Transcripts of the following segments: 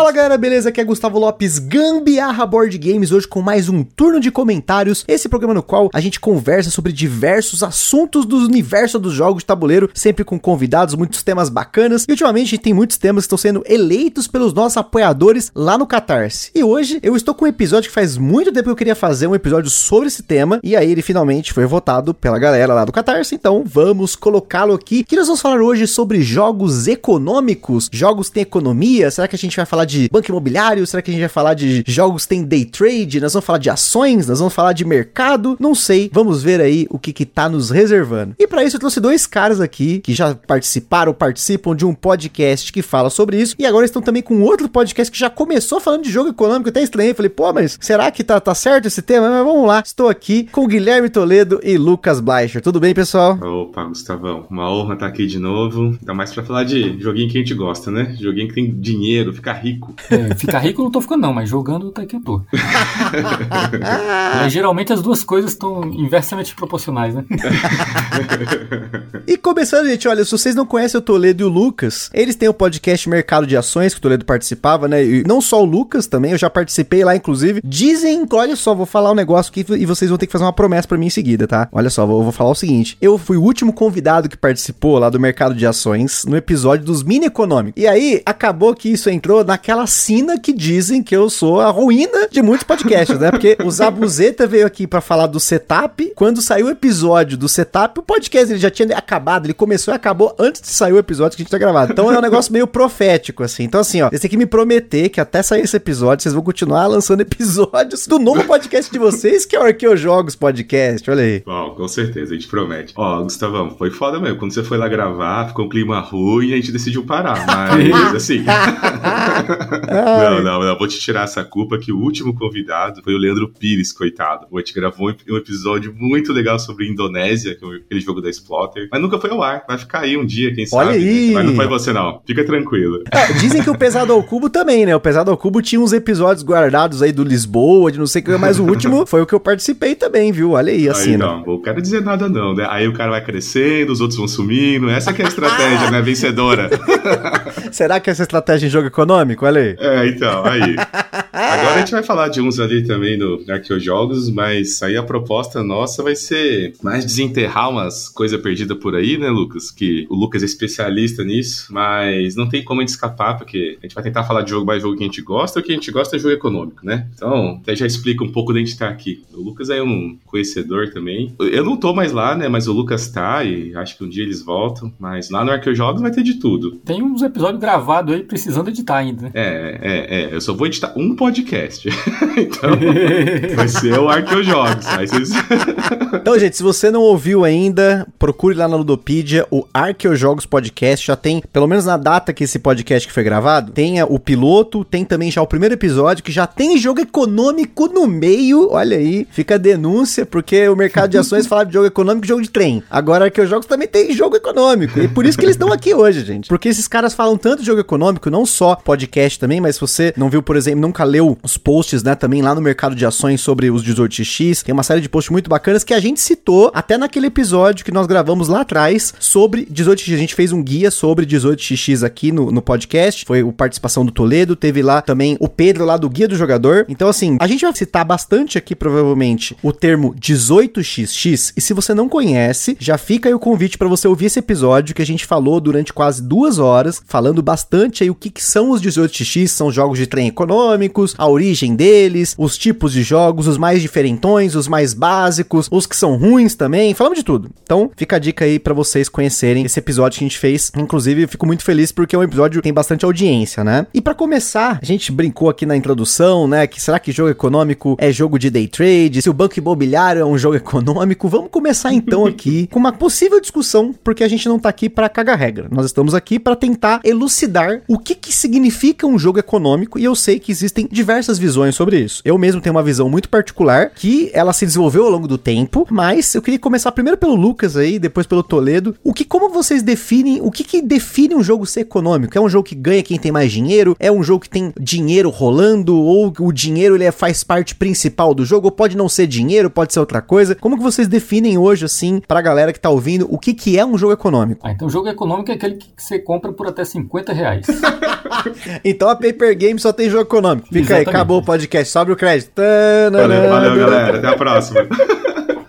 Fala galera, beleza? Aqui é Gustavo Lopes, Gambiarra Board Games, hoje com mais um turno de comentários. Esse programa no qual a gente conversa sobre diversos assuntos do universo dos jogos de tabuleiro, sempre com convidados, muitos temas bacanas. E ultimamente tem muitos temas que estão sendo eleitos pelos nossos apoiadores lá no Catarse. E hoje eu estou com um episódio que faz muito tempo que eu queria fazer um episódio sobre esse tema, e aí ele finalmente foi votado pela galera lá do Catarse, então vamos colocá-lo aqui. Que nós vamos falar hoje sobre jogos econômicos, jogos têm economia, será que a gente vai falar de banco imobiliário? Será que a gente vai falar de jogos tem day trade? Nós vamos falar de ações? Nós vamos falar de mercado? Não sei. Vamos ver aí o que que tá nos reservando. E para isso eu trouxe dois caras aqui que já participaram, participam de um podcast que fala sobre isso e agora estão também com outro podcast que já começou falando de jogo econômico. Até estranhei, falei, pô, mas será que tá, tá certo esse tema? Mas vamos lá. Estou aqui com Guilherme Toledo e Lucas Bleicher. Tudo bem, pessoal? Opa, Gustavão. Uma honra estar aqui de novo. Ainda mais para falar de joguinho que a gente gosta, né? Joguinho que tem dinheiro, ficar rico. É, ficar rico eu não tô ficando, não, mas jogando até que eu tô. é, geralmente as duas coisas estão inversamente proporcionais, né? e começando, gente, olha, se vocês não conhecem o Toledo e o Lucas, eles têm o podcast Mercado de Ações, que o Toledo participava, né? E não só o Lucas também, eu já participei lá, inclusive. Dizem, olha só, vou falar um negócio aqui e vocês vão ter que fazer uma promessa para mim em seguida, tá? Olha só, vou, vou falar o seguinte: eu fui o último convidado que participou lá do Mercado de Ações no episódio dos mini econômicos. E aí, acabou que isso entrou naquela sina que dizem que eu sou a ruína de muitos podcasts, né? Porque o Zabuzeta veio aqui para falar do setup. Quando saiu o episódio do setup, o podcast ele já tinha acabado, ele começou e acabou antes de sair o episódio que a gente tá gravado. Então é um negócio meio profético, assim. Então, assim, ó, vocês têm que me prometer que até sair esse episódio, vocês vão continuar lançando episódios do novo podcast de vocês, que é o Arqueojogos Podcast. Olha aí. Bom, com certeza, a gente promete. Ó, Gustavão, foi foda mesmo. Quando você foi lá gravar, ficou um clima ruim e a gente decidiu parar. Mas, assim. não, não, não. Vou te tirar essa culpa que o último convidado foi o Leandro Pires, coitado. A gente gravou um episódio muito legal sobre Indonésia, que é aquele jogo da Splotter. Mas nunca foi ao ar. Vai ficar aí um dia, quem Olha sabe. Aí. Mas não foi você, não. Fica tranquilo. É, dizem que o Pesado ao Cubo também, né? O Pesado ao Cubo tinha uns episódios guardados aí do Lisboa, de não sei o que, mas o último foi o que eu participei também, viu? Olha aí, assim. Aí, não, não quero dizer nada, não, né? Aí o cara vai crescendo, os outros vão sumindo. Essa que é a estratégia, né? Vencedora. Será que essa estratégia em jogo econômico? Olha aí. É, então, aí. Agora a gente vai falar de uns ali também no Arqueojogos, mas aí a proposta nossa vai ser mais desenterrar umas coisas perdidas por aí, né, Lucas? Que o Lucas é especialista nisso, mas não tem como a gente escapar, porque a gente vai tentar falar de jogo mais jogo que a gente gosta, o que a gente gosta é jogo econômico, né? Então, até já explica um pouco da gente estar aqui. O Lucas é um conhecedor também. Eu não tô mais lá, né, mas o Lucas tá e acho que um dia eles voltam, mas lá no Arqueojogos vai ter de tudo. Tem uns episódios gravados aí precisando editar ainda, né? É, é, é. Eu só vou editar um podcast. então, vai ser o Arqueojogos. Aí vocês... então, gente, se você não ouviu ainda, procure lá na Ludopedia o Arqueojogos Podcast. Já tem, pelo menos na data que esse podcast que foi gravado, tenha o piloto, tem também já o primeiro episódio, que já tem jogo econômico no meio. Olha aí, fica a denúncia, porque o mercado de ações fala de jogo econômico e jogo de trem. Agora, Arqueojogos também tem jogo econômico. E por isso que eles estão aqui hoje, gente. Porque esses caras falam tanto de jogo econômico, não só podcast também, mas se você não viu, por exemplo, nunca leu os posts, né, também lá no mercado de ações sobre os 18x, tem uma série de posts muito bacanas que a gente citou até naquele episódio que nós gravamos lá atrás sobre 18x. A gente fez um guia sobre 18x aqui no, no podcast, foi a participação do Toledo, teve lá também o Pedro lá do Guia do Jogador. Então, assim, a gente vai citar bastante aqui, provavelmente, o termo 18xx, e se você não conhece, já fica aí o convite para você ouvir esse episódio que a gente falou durante quase duas horas, falando bastante aí o que, que são os 18x, são jogos de trem a origem deles, os tipos de jogos, os mais diferentões, os mais básicos, os que são ruins também, falamos de tudo. Então, fica a dica aí para vocês conhecerem esse episódio que a gente fez. Inclusive, eu fico muito feliz porque é um episódio que tem bastante audiência, né? E para começar, a gente brincou aqui na introdução, né, que será que jogo econômico é jogo de day trade? Se o banco imobiliário é um jogo econômico? Vamos começar então aqui com uma possível discussão, porque a gente não tá aqui para cagar regra. Nós estamos aqui para tentar elucidar o que que significa um jogo econômico e eu sei que existem diversas visões sobre isso. Eu mesmo tenho uma visão muito particular que ela se desenvolveu ao longo do tempo, mas eu queria começar primeiro pelo Lucas aí, depois pelo Toledo. O que como vocês definem, o que que define um jogo ser econômico? É um jogo que ganha quem tem mais dinheiro? É um jogo que tem dinheiro rolando ou o dinheiro ele é, faz parte principal do jogo? Ou pode não ser dinheiro, pode ser outra coisa? Como que vocês definem hoje assim pra galera que tá ouvindo o que que é um jogo econômico? Ah, então o jogo econômico é aquele que você compra por até 50 reais. então a Paper Game só tem jogo econômico. Fica Exatamente. aí, acabou o podcast, sobe o crédito. Valeu, valeu galera, até a próxima.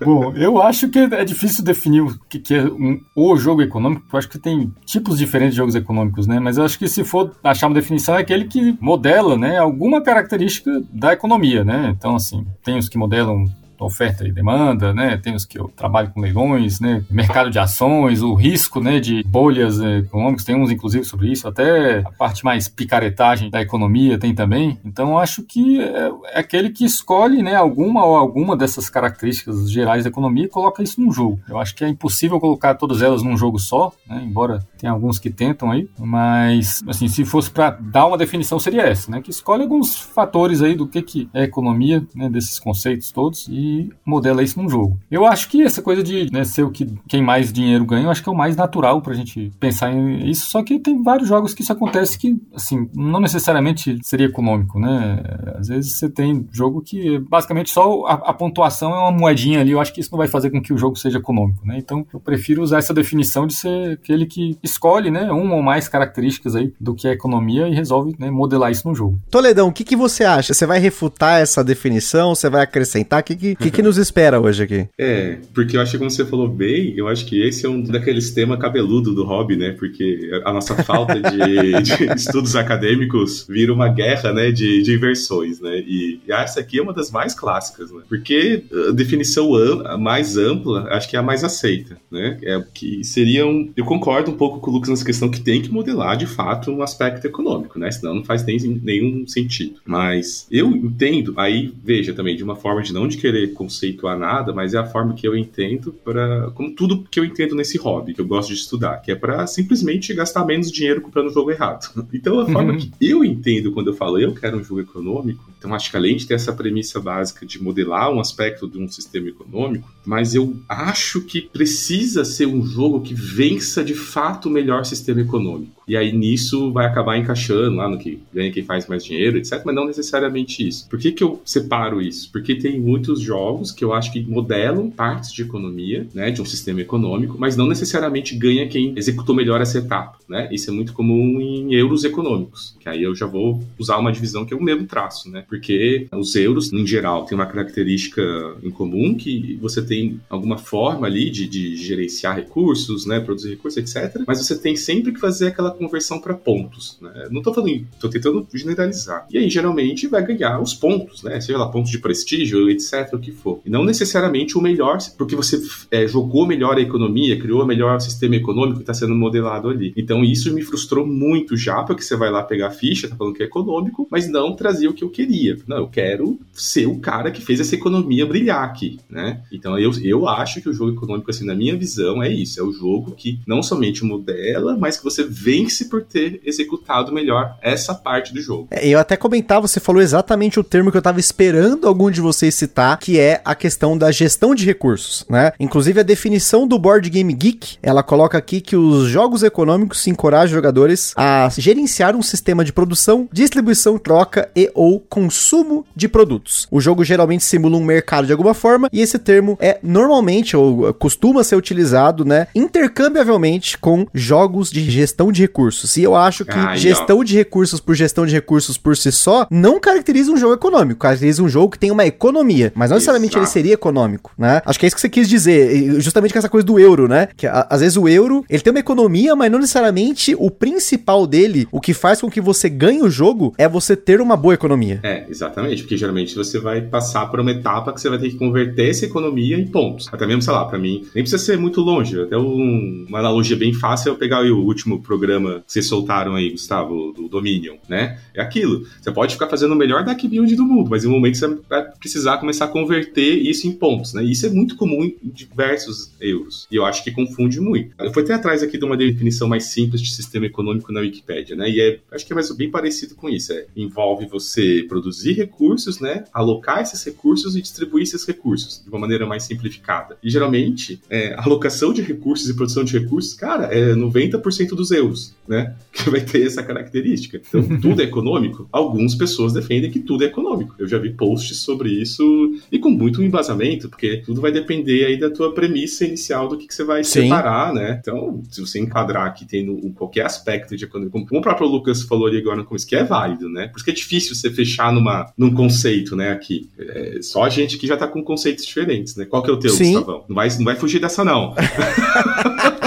Bom, eu acho que é difícil definir o que, que é um, o jogo econômico, porque eu acho que tem tipos diferentes de jogos econômicos, né? Mas eu acho que se for achar uma definição, é aquele que modela, né, alguma característica da economia, né? Então, assim, tem os que modelam oferta e demanda, né? Tem os que eu trabalho com leilões, né? Mercado de ações, o risco, né? De bolhas econômicas, tem uns inclusive sobre isso, até a parte mais picaretagem da economia tem também. Então acho que é, é aquele que escolhe, né? Alguma ou alguma dessas características gerais da economia e coloca isso num jogo. Eu acho que é impossível colocar todas elas num jogo só, né? Embora tenha alguns que tentam aí, mas assim, se fosse para dar uma definição seria essa, né? Que escolhe alguns fatores aí do que que é economia, né? Desses conceitos todos e modela isso num jogo. Eu acho que essa coisa de né, ser o que quem mais dinheiro ganha, eu acho que é o mais natural pra gente pensar em isso, só que tem vários jogos que isso acontece que, assim, não necessariamente seria econômico, né? Às vezes você tem jogo que basicamente só a, a pontuação é uma moedinha ali, eu acho que isso não vai fazer com que o jogo seja econômico, né? Então eu prefiro usar essa definição de ser aquele que escolhe, né, uma ou mais características aí do que é economia e resolve né, modelar isso no jogo. Toledão, o que, que você acha? Você vai refutar essa definição? Você vai acrescentar? O que, que, que, que nos espera hoje aqui? É, porque eu acho que como você falou bem, eu acho que esse é um daqueles temas cabeludo do hobby, né? Porque a nossa falta de, de estudos acadêmicos vira uma guerra, né, de, de inversões, né? E, e, essa aqui é uma das mais clássicas, né? Porque a definição mais ampla, acho que é a mais aceita, né? É que seria um... Eu concordo um pouco com o Lucas nessa questão que tem que modelar, de fato, um aspecto econômico, né? Senão não faz nem, nenhum sentido. Mas eu entendo, aí, veja também, de uma forma de não de querer conceituar nada, mas é a forma que eu entendo para como tudo que eu entendo nesse hobby, que eu gosto de estudar, que é para simplesmente gastar menos dinheiro comprando o jogo errado. Então a forma uhum. que eu entendo quando eu falo eu quero um jogo econômico, então acho que além de ter essa premissa básica de modelar um aspecto de um sistema econômico, mas eu acho que precisa ser um jogo que vença de fato o melhor sistema econômico. E aí nisso vai acabar encaixando lá no que ganha quem faz mais dinheiro, etc. Mas não necessariamente isso. Por que, que eu separo isso? Porque tem muitos jogos que eu acho que modelam partes de economia, né, de um sistema econômico, mas não necessariamente ganha quem executou melhor essa etapa, né? Isso é muito comum em euros econômicos, que aí eu já vou usar uma divisão que é o mesmo traço, né? Porque os euros, em geral, têm uma característica em comum que você tem alguma forma ali de, de gerenciar recursos, né, produzir recursos, etc. Mas você tem sempre que fazer aquela conversão para pontos, né? Não estou falando, estou tentando generalizar. E aí geralmente vai ganhar os pontos, né? Seja lá pontos de prestígio, etc, o que for. E não necessariamente o melhor, porque você é, jogou melhor a economia, criou o melhor sistema econômico que está sendo modelado ali. Então isso me frustrou muito já, porque você vai lá pegar a ficha, tá falando que é econômico, mas não trazia o que eu queria. Não, eu quero ser o cara que fez essa economia brilhar aqui, né? Então eu, eu acho que o jogo econômico, assim, na minha visão, é isso. É o jogo que não somente modela, mas que você vence por ter executado melhor essa parte do jogo. É, eu até comentava, você falou exatamente o termo que eu tava esperando algum de vocês citar, que é a questão da gestão de recursos, né? Inclusive a definição do Board Game Geek, ela coloca aqui que os jogos econômicos encorajam jogadores a gerenciar um sistema de produção, distribuição, troca e ou consumo de produtos. O jogo geralmente simula um mercado de alguma forma e esse termo é normalmente ou costuma ser utilizado, né, intercambiavelmente com jogos de gestão de recursos. E eu acho que gestão de recursos por gestão de recursos por si só não caracteriza um jogo econômico, caracteriza um jogo que tem uma economia, mas não necessariamente ele seria econômico, né? Acho que é isso que você quis dizer, justamente com essa coisa do euro, né? Que a, às vezes o euro, ele tem uma economia, mas não necessariamente o principal dele, o que faz com que você ganhe o jogo é você ter uma boa economia. É, exatamente, porque geralmente você vai passar por uma etapa que você vai ter que converter essa economia em pontos. Até mesmo, sei lá, para mim, nem precisa ser muito longe, até um, uma analogia bem fácil é eu pegar o último programa programa que vocês soltaram aí, Gustavo, do Dominion, né? É aquilo. Você pode ficar fazendo o melhor deck build do mundo, mas em um momento você vai precisar começar a converter isso em pontos, né? E isso é muito comum em diversos euros. E eu acho que confunde muito. Eu fui até atrás aqui de uma definição mais simples de sistema econômico na Wikipédia, né? E é, acho que é mais, bem parecido com isso. É, envolve você produzir recursos, né? Alocar esses recursos e distribuir esses recursos de uma maneira mais simplificada. E geralmente, é, alocação de recursos e produção de recursos, cara, é 90% dos euros, né? Que vai ter essa característica. Então, tudo é econômico. Algumas pessoas defendem que tudo é econômico. Eu já vi posts sobre isso e com muito embasamento, porque tudo vai depender aí da tua premissa inicial do que, que você vai Sim. separar, né? Então, se você enquadrar aqui tendo qualquer aspecto de economia, como o próprio Lucas falou ali agora no começo, que é válido, né? Por isso que é difícil você fechar numa, num conceito, né, aqui. É, só a gente que já tá com conceitos diferentes, né? Qual que é o teu, Sim. Gustavão? Não vai, não vai fugir dessa, não.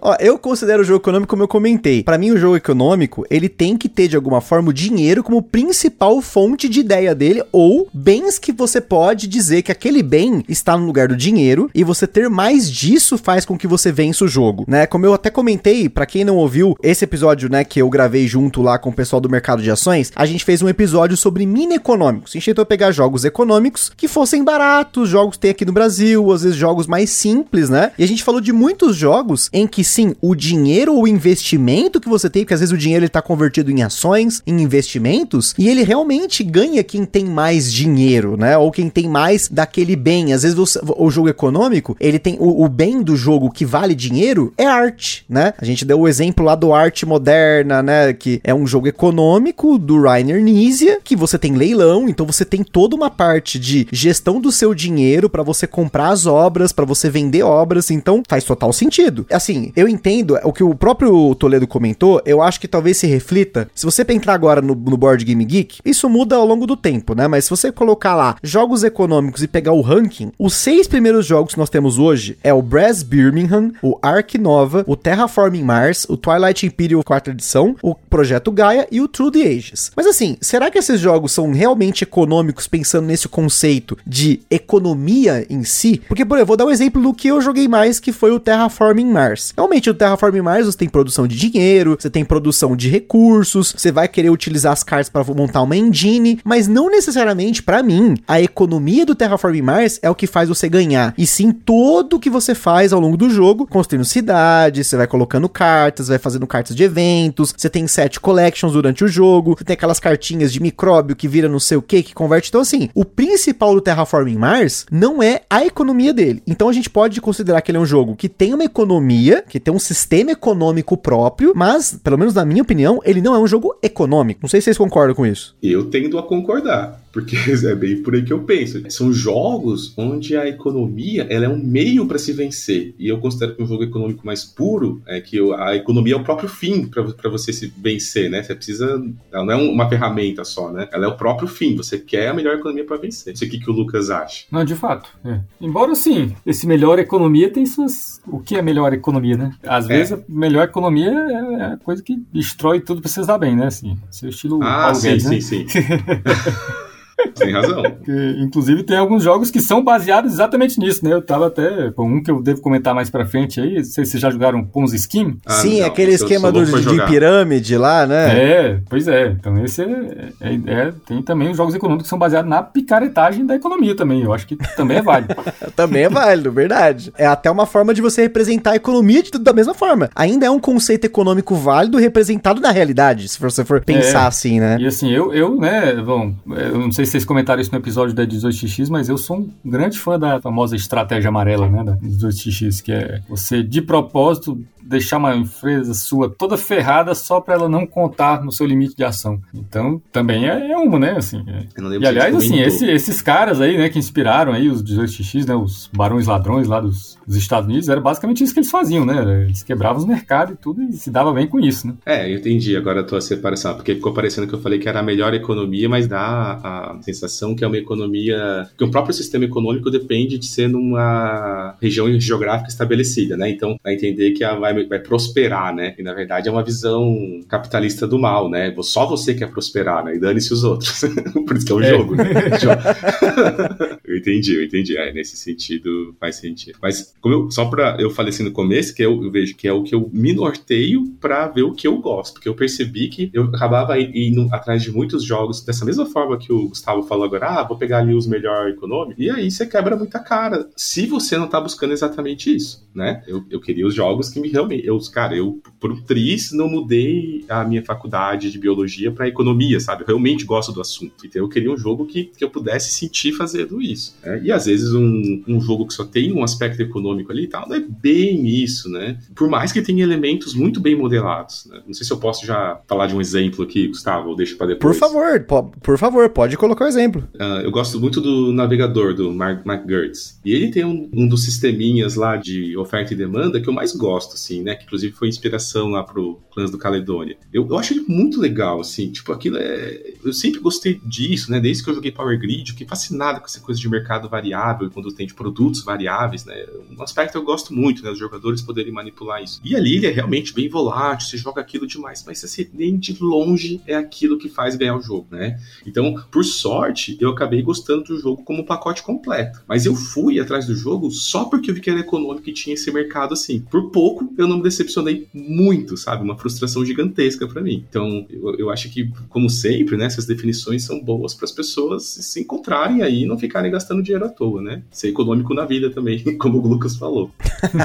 Ó, eu considero o jogo econômico como eu comentei. Para mim, o jogo econômico, ele tem que ter de alguma forma o dinheiro como principal fonte de ideia dele ou bens que você pode dizer que aquele bem está no lugar do dinheiro e você ter mais disso faz com que você vença o jogo, né? Como eu até comentei, para quem não ouviu esse episódio, né, que eu gravei junto lá com o pessoal do mercado de ações, a gente fez um episódio sobre mini econômicos. A gente tentou pegar jogos econômicos que fossem baratos, jogos que tem aqui no Brasil, às vezes jogos mais simples, né? E a gente falou de muitos jogos em que sim, o dinheiro ou o investimento que você tem, porque às vezes o dinheiro ele tá convertido em ações, em investimentos, e ele realmente ganha quem tem mais dinheiro, né? Ou quem tem mais daquele bem. Às vezes você, o jogo econômico, ele tem o, o, bem do jogo que vale dinheiro é arte, né? A gente deu o exemplo lá do Arte Moderna, né? Que é um jogo econômico do Rainer Nizia, que você tem leilão, então você tem toda uma parte de gestão do seu dinheiro para você comprar as obras, para você vender obras, então faz total sentido. Assim, eu entendo o que o próprio Toledo comentou, eu acho que talvez se reflita. Se você entrar agora no, no Board Game Geek, isso muda ao longo do tempo, né? Mas se você colocar lá jogos econômicos e pegar o ranking, os seis primeiros jogos que nós temos hoje é o Brass Birmingham, o Ark Nova, o Terraforming Mars, o Twilight Imperial 4 edição, o Projeto Gaia e o True the Ages. Mas assim, será que esses jogos são realmente econômicos pensando nesse conceito de economia em si? Porque, por exemplo, eu vou dar um exemplo do que eu joguei mais, que foi o Terraforming Mars. Realmente, o Terraforming Mars você tem produção de dinheiro, você tem produção de recursos, você vai querer utilizar as cartas para montar uma engine, mas não necessariamente para mim a economia do Terraforming Mars é o que faz você ganhar, e sim todo o que você faz ao longo do jogo, construindo cidades, você vai colocando cartas, vai fazendo cartas de eventos, você tem set collections durante o jogo, você tem aquelas cartinhas de micróbio que vira não sei o que, que converte. Então, assim, o principal do Terraforming Mars não é a economia dele. Então a gente pode considerar que ele é um jogo que tem uma economia, que tem um sistema econômico próprio, mas, pelo menos na minha opinião, ele não é um jogo econômico. Não sei se vocês concordam com isso. Eu tendo a concordar. Porque é bem por aí que eu penso. São jogos onde a economia ela é um meio para se vencer. E eu considero que um jogo econômico mais puro é que a economia é o próprio fim para você se vencer, né? Você precisa. Ela não é uma ferramenta só, né? Ela é o próprio fim. Você quer a melhor economia para vencer. Isso aqui que o Lucas acha. Não, de fato. É. Embora sim, esse melhor economia tem suas. O que é melhor economia, né? Às é. vezes a melhor economia é a coisa que destrói tudo para você dar bem, né? Assim, seu estilo. Ah, Paulo sim, Guedes, sim, né? sim. Tem razão. Que, inclusive, tem alguns jogos que são baseados exatamente nisso, né? Eu tava até. com um que eu devo comentar mais pra frente aí. Não sei se vocês já jogaram Ponzi Scheme. Ah, Sim, não, aquele esquema do, de pirâmide lá, né? É, pois é. Então, esse é, é, é, Tem também os jogos econômicos que são baseados na picaretagem da economia também. Eu acho que também é válido. também é válido, verdade. É até uma forma de você representar a economia de tudo da mesma forma. Ainda é um conceito econômico válido representado na realidade, se você for pensar é, assim, né? E assim, eu, eu né, bom, eu não sei se vocês comentaram isso no episódio da 18x, mas eu sou um grande fã da famosa estratégia amarela, né, da 18x, que é você de propósito deixar uma empresa sua toda ferrada só para ela não contar no seu limite de ação. Então, também é, é uma, né? Assim, é. E aliás, assim, esse, esses caras aí, né, que inspiraram aí os 18x, né, os barões ladrões lá dos, dos, Estados Unidos, era basicamente isso que eles faziam, né? Eles quebravam os mercados e tudo e se dava bem com isso, né? É, eu entendi agora a tua separação, porque ficou parecendo que eu falei que era a melhor economia, mas dá a sensação que é uma economia que o próprio sistema econômico depende de ser numa região geográfica estabelecida, né? Então, a entender que a, vai vai, vai prosperar, né? E na verdade é uma visão capitalista do mal, né? Só você quer prosperar, né? E dane-se os outros. Por isso que é um é. jogo, né? eu entendi, eu entendi. É, nesse sentido faz sentido. Mas como eu, só para eu falei assim no começo, que eu, eu, vejo que é o que eu me norteio para ver o que eu gosto, porque eu percebi que eu acabava indo atrás de muitos jogos dessa mesma forma que o Gustavo falou agora, ah, vou pegar ali os melhor econômicos, e aí você quebra muita cara, se você não tá buscando exatamente isso, né? Eu, eu queria os jogos que me realmente, eu, cara, eu por um tris não mudei a minha faculdade de biologia para economia, sabe? Eu realmente gosto do assunto, então eu queria um jogo que, que eu pudesse sentir fazendo isso, né? E às vezes um, um jogo que só tem um aspecto econômico ali e tal, não é bem isso, né? Por mais que tenha elementos muito bem modelados, né? Não sei se eu posso já falar de um exemplo aqui, Gustavo, ou deixa para depois. Por favor, po por favor, pode colocar o um exemplo. Uh, eu gosto muito do navegador do Mark, Mark Gertz. E ele tem um, um, dos sisteminhas lá de oferta e demanda que eu mais gosto, assim, né? Que inclusive foi inspiração lá pro Clãs do Caledônia. Eu, eu acho ele muito legal, assim, tipo, aquilo é. Eu sempre gostei disso, né? Desde que eu joguei Power Grid, eu fiquei fascinado com essa coisa de mercado variável, quando tem de produtos variáveis, né? Um aspecto eu gosto muito, né? Os jogadores poderem manipular isso. E ali ele é realmente bem volátil, você joga aquilo demais, mas assim, nem de longe é aquilo que faz ganhar o jogo, né? Então, por sorte, eu acabei gostando do jogo como pacote completo. Mas eu fui atrás do jogo só porque eu vi que era econômico e tinha esse mercado assim. Por pouco, eu não me decepcionei muito, sabe? Uma frustração gigantesca para mim. Então, eu, eu, acho que, como sempre, né, essas definições são boas para as pessoas se encontrarem aí e não ficarem gastando dinheiro à toa, né? Ser econômico na vida também, como o Lucas falou.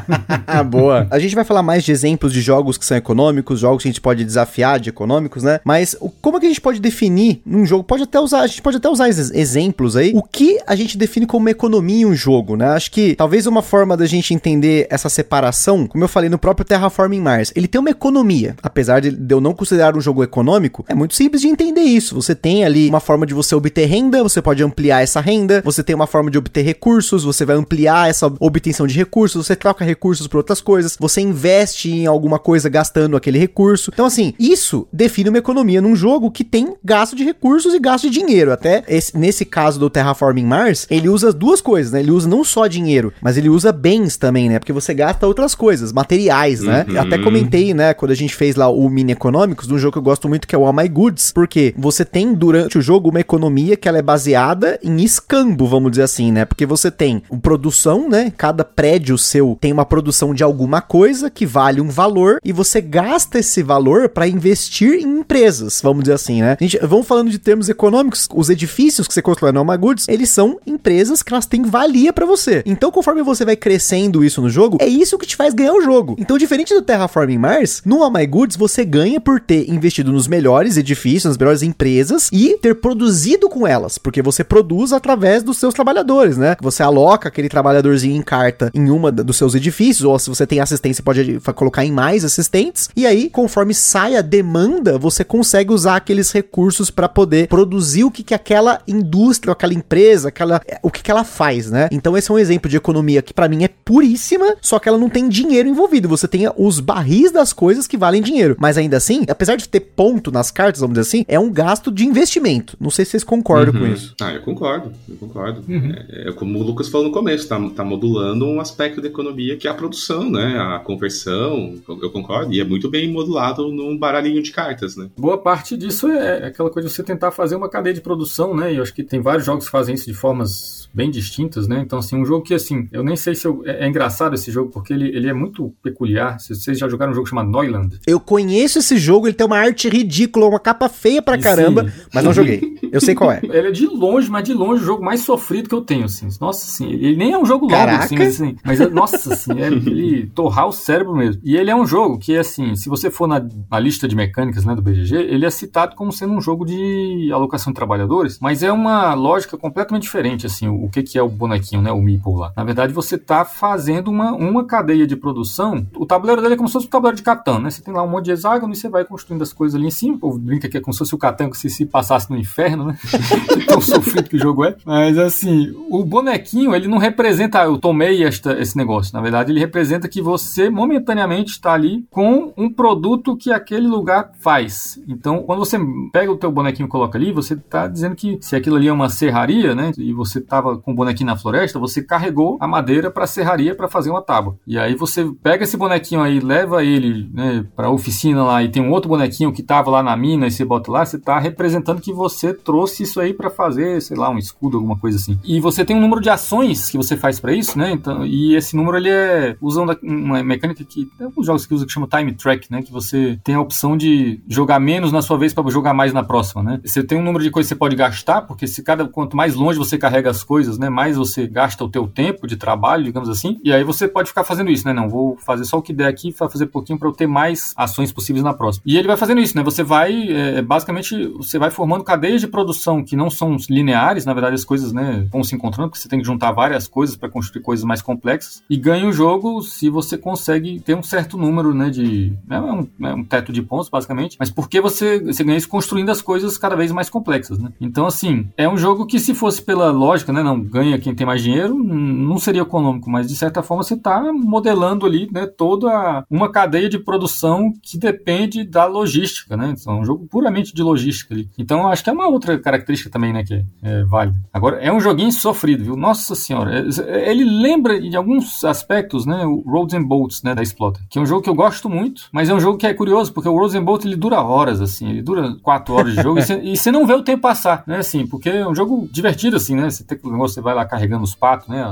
Boa. A gente vai falar mais de exemplos de jogos que são econômicos, jogos que a gente pode desafiar de econômicos, né? Mas como é que a gente pode definir num jogo? Pode até usar, a gente pode até usar exemplos aí. O que a gente define como economia em um jogo, né? Acho que talvez uma forma da gente entender essa separação, como eu falei no próprio Terraforming Mars, ele tem uma economia. Apesar de eu não considerar um jogo econômico, é muito simples de entender isso. Você tem ali uma forma de você obter renda, você pode ampliar essa renda, você tem uma forma de obter recursos, você vai ampliar essa obtenção de recursos, você troca recursos por outras coisas, você investe em alguma coisa gastando aquele recurso. Então, assim, isso define uma economia num jogo que tem gasto de recursos e gasto de dinheiro. Até esse, nesse caso do Terraforming Mars, ele usa duas coisas, né? Ele usa não só dinheiro, mas ele usa bens também, né? Porque você gasta outras coisas, materiais, né? Uhum. Até comentei, né, quando a gente fez lá o Mini Econômicos, de um jogo que eu gosto muito que é o All My Goods, porque você tem durante o jogo uma economia que ela é baseada em escambo, vamos dizer assim, né? Porque você tem produção, né? Cada prédio seu tem uma produção de alguma coisa que vale um valor e você gasta esse valor para investir em empresas, vamos dizer assim, né? A gente, vamos falando de termos econômicos, os edifícios que você constrói no Alma Goods, eles são empresas que elas têm valia para você. Então, conforme você vai crescendo isso no jogo, é isso que te faz ganhar o jogo. Então, diferente do Terraforming Mars, no All My Goods você ganha por ter investido nos melhores edifícios, nas melhores empresas e ter produzido com elas, porque você produz através dos seus trabalhadores, né? Você aloca aquele trabalhadorzinho em carta em uma dos seus edifícios, ou se você tem assistência, pode colocar em mais assistentes, e aí, conforme sai a demanda, você consegue usar aqueles recursos para poder produzir o que, que aquela indústria, aquela empresa, aquela, o que, que ela faz, né? Então esse é um exemplo de economia que para mim é puríssima, só que ela não tem dinheiro envolvido. Você tem os barris das coisas que valem dinheiro, mas ainda assim, apesar de ter ponto nas cartas, vamos dizer assim, é um gasto de investimento. Não sei se vocês concordam uhum. com isso. Ah, eu concordo, eu concordo. Uhum. É, é, como o Lucas falou no começo, tá, tá modulando um aspecto da economia que é a produção, né? A conversão, eu concordo, e é muito bem modulado num baralhinho de cartas, né? Boa parte disso é aquela coisa de você tentar fazer uma cadeia de produção, né? E eu acho que tem vários jogos que fazem isso de formas bem distintas, né? Então, assim, um jogo que, assim, eu nem sei se eu, é, é, engraçado esse jogo, porque ele, ele é muito peculiar. Vocês já jogaram um jogo chamado Neuland? Eu conheço esse jogo, ele tem uma arte ridícula, uma capa feia pra caramba, sim. mas não joguei. Eu sei qual é. ele é de longe, mas de longe o jogo mais sofrido que eu tenho, assim. Nossa, assim, ele nem é um jogo longo, assim, mas, assim, mas é, nossa, assim, é ele torrar o cérebro mesmo. E ele é um jogo que, assim, se você for na, na lista de mecânicas, né, do BGG, ele é citado como sendo um jogo de alocação de trabalhadores, mas é uma lógica completamente diferente, assim, o que, que é o bonequinho, né? O Meeple lá. Na verdade, você está fazendo uma, uma cadeia de produção. O tabuleiro dele é como se fosse um tabuleiro de Catan, né? Você tem lá um monte de hexágono e você vai construindo as coisas ali em cima. O povo brinca que é como se fosse o Catan que se, se passasse no inferno, né? tão sofrido que o jogo é. Mas assim, o bonequinho, ele não representa, ah, eu tomei esta, esse negócio. Na verdade, ele representa que você momentaneamente está ali com um produto que aquele lugar faz. Então, quando você pega o teu bonequinho e coloca ali, você está dizendo que se aquilo ali é uma serraria, né? E você estava tava com o bonequinho na floresta, você carregou a madeira pra serraria para fazer uma tábua. E aí você pega esse bonequinho aí, leva ele, né, pra oficina lá e tem um outro bonequinho que tava lá na mina e você bota lá, você tá representando que você trouxe isso aí para fazer, sei lá, um escudo, alguma coisa assim. E você tem um número de ações que você faz para isso, né? Então, e esse número ele é usando uma mecânica que tem alguns jogos que usam que chama time track, né? Que você tem a opção de jogar menos na sua vez para jogar mais na próxima, né? Você tem um número de coisas que você pode gastar, porque se cada quanto mais longe você carrega as coisas, né, mais você gasta o teu tempo de trabalho, digamos assim. E aí você pode ficar fazendo isso, né? Não, vou fazer só o que der aqui, fazer pouquinho para eu ter mais ações possíveis na próxima. E ele vai fazendo isso, né? Você vai, é, basicamente, você vai formando cadeias de produção que não são lineares, na verdade as coisas, né, vão se encontrando, porque você tem que juntar várias coisas para construir coisas mais complexas. E ganha o jogo se você consegue ter um certo número, né, de... É um, é um teto de pontos, basicamente, mas porque você, você ganha isso construindo as coisas cada vez mais complexas, né? Então, assim, é um jogo que se fosse pela lógica, né, não ganha quem tem mais dinheiro, não seria econômico, mas de certa forma você está modelando ali, né, toda uma cadeia de produção que depende da logística, né? Então, é um jogo puramente de logística ali. Então, acho que é uma outra característica também, né, que é, é válida. Agora, é um joguinho sofrido, viu? Nossa senhora, é, ele lembra de alguns aspectos, né, o Roads and Bolts, né, da Exploter, que é um jogo que eu gosto muito, mas é um jogo que é curioso, porque o Roads and Bolts ele dura horas, assim, ele dura quatro horas de jogo e você não vê o tempo passar, né, assim, porque é um jogo divertido, assim, né, você você vai lá carregando os patos, né,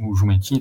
o, o jumentinho,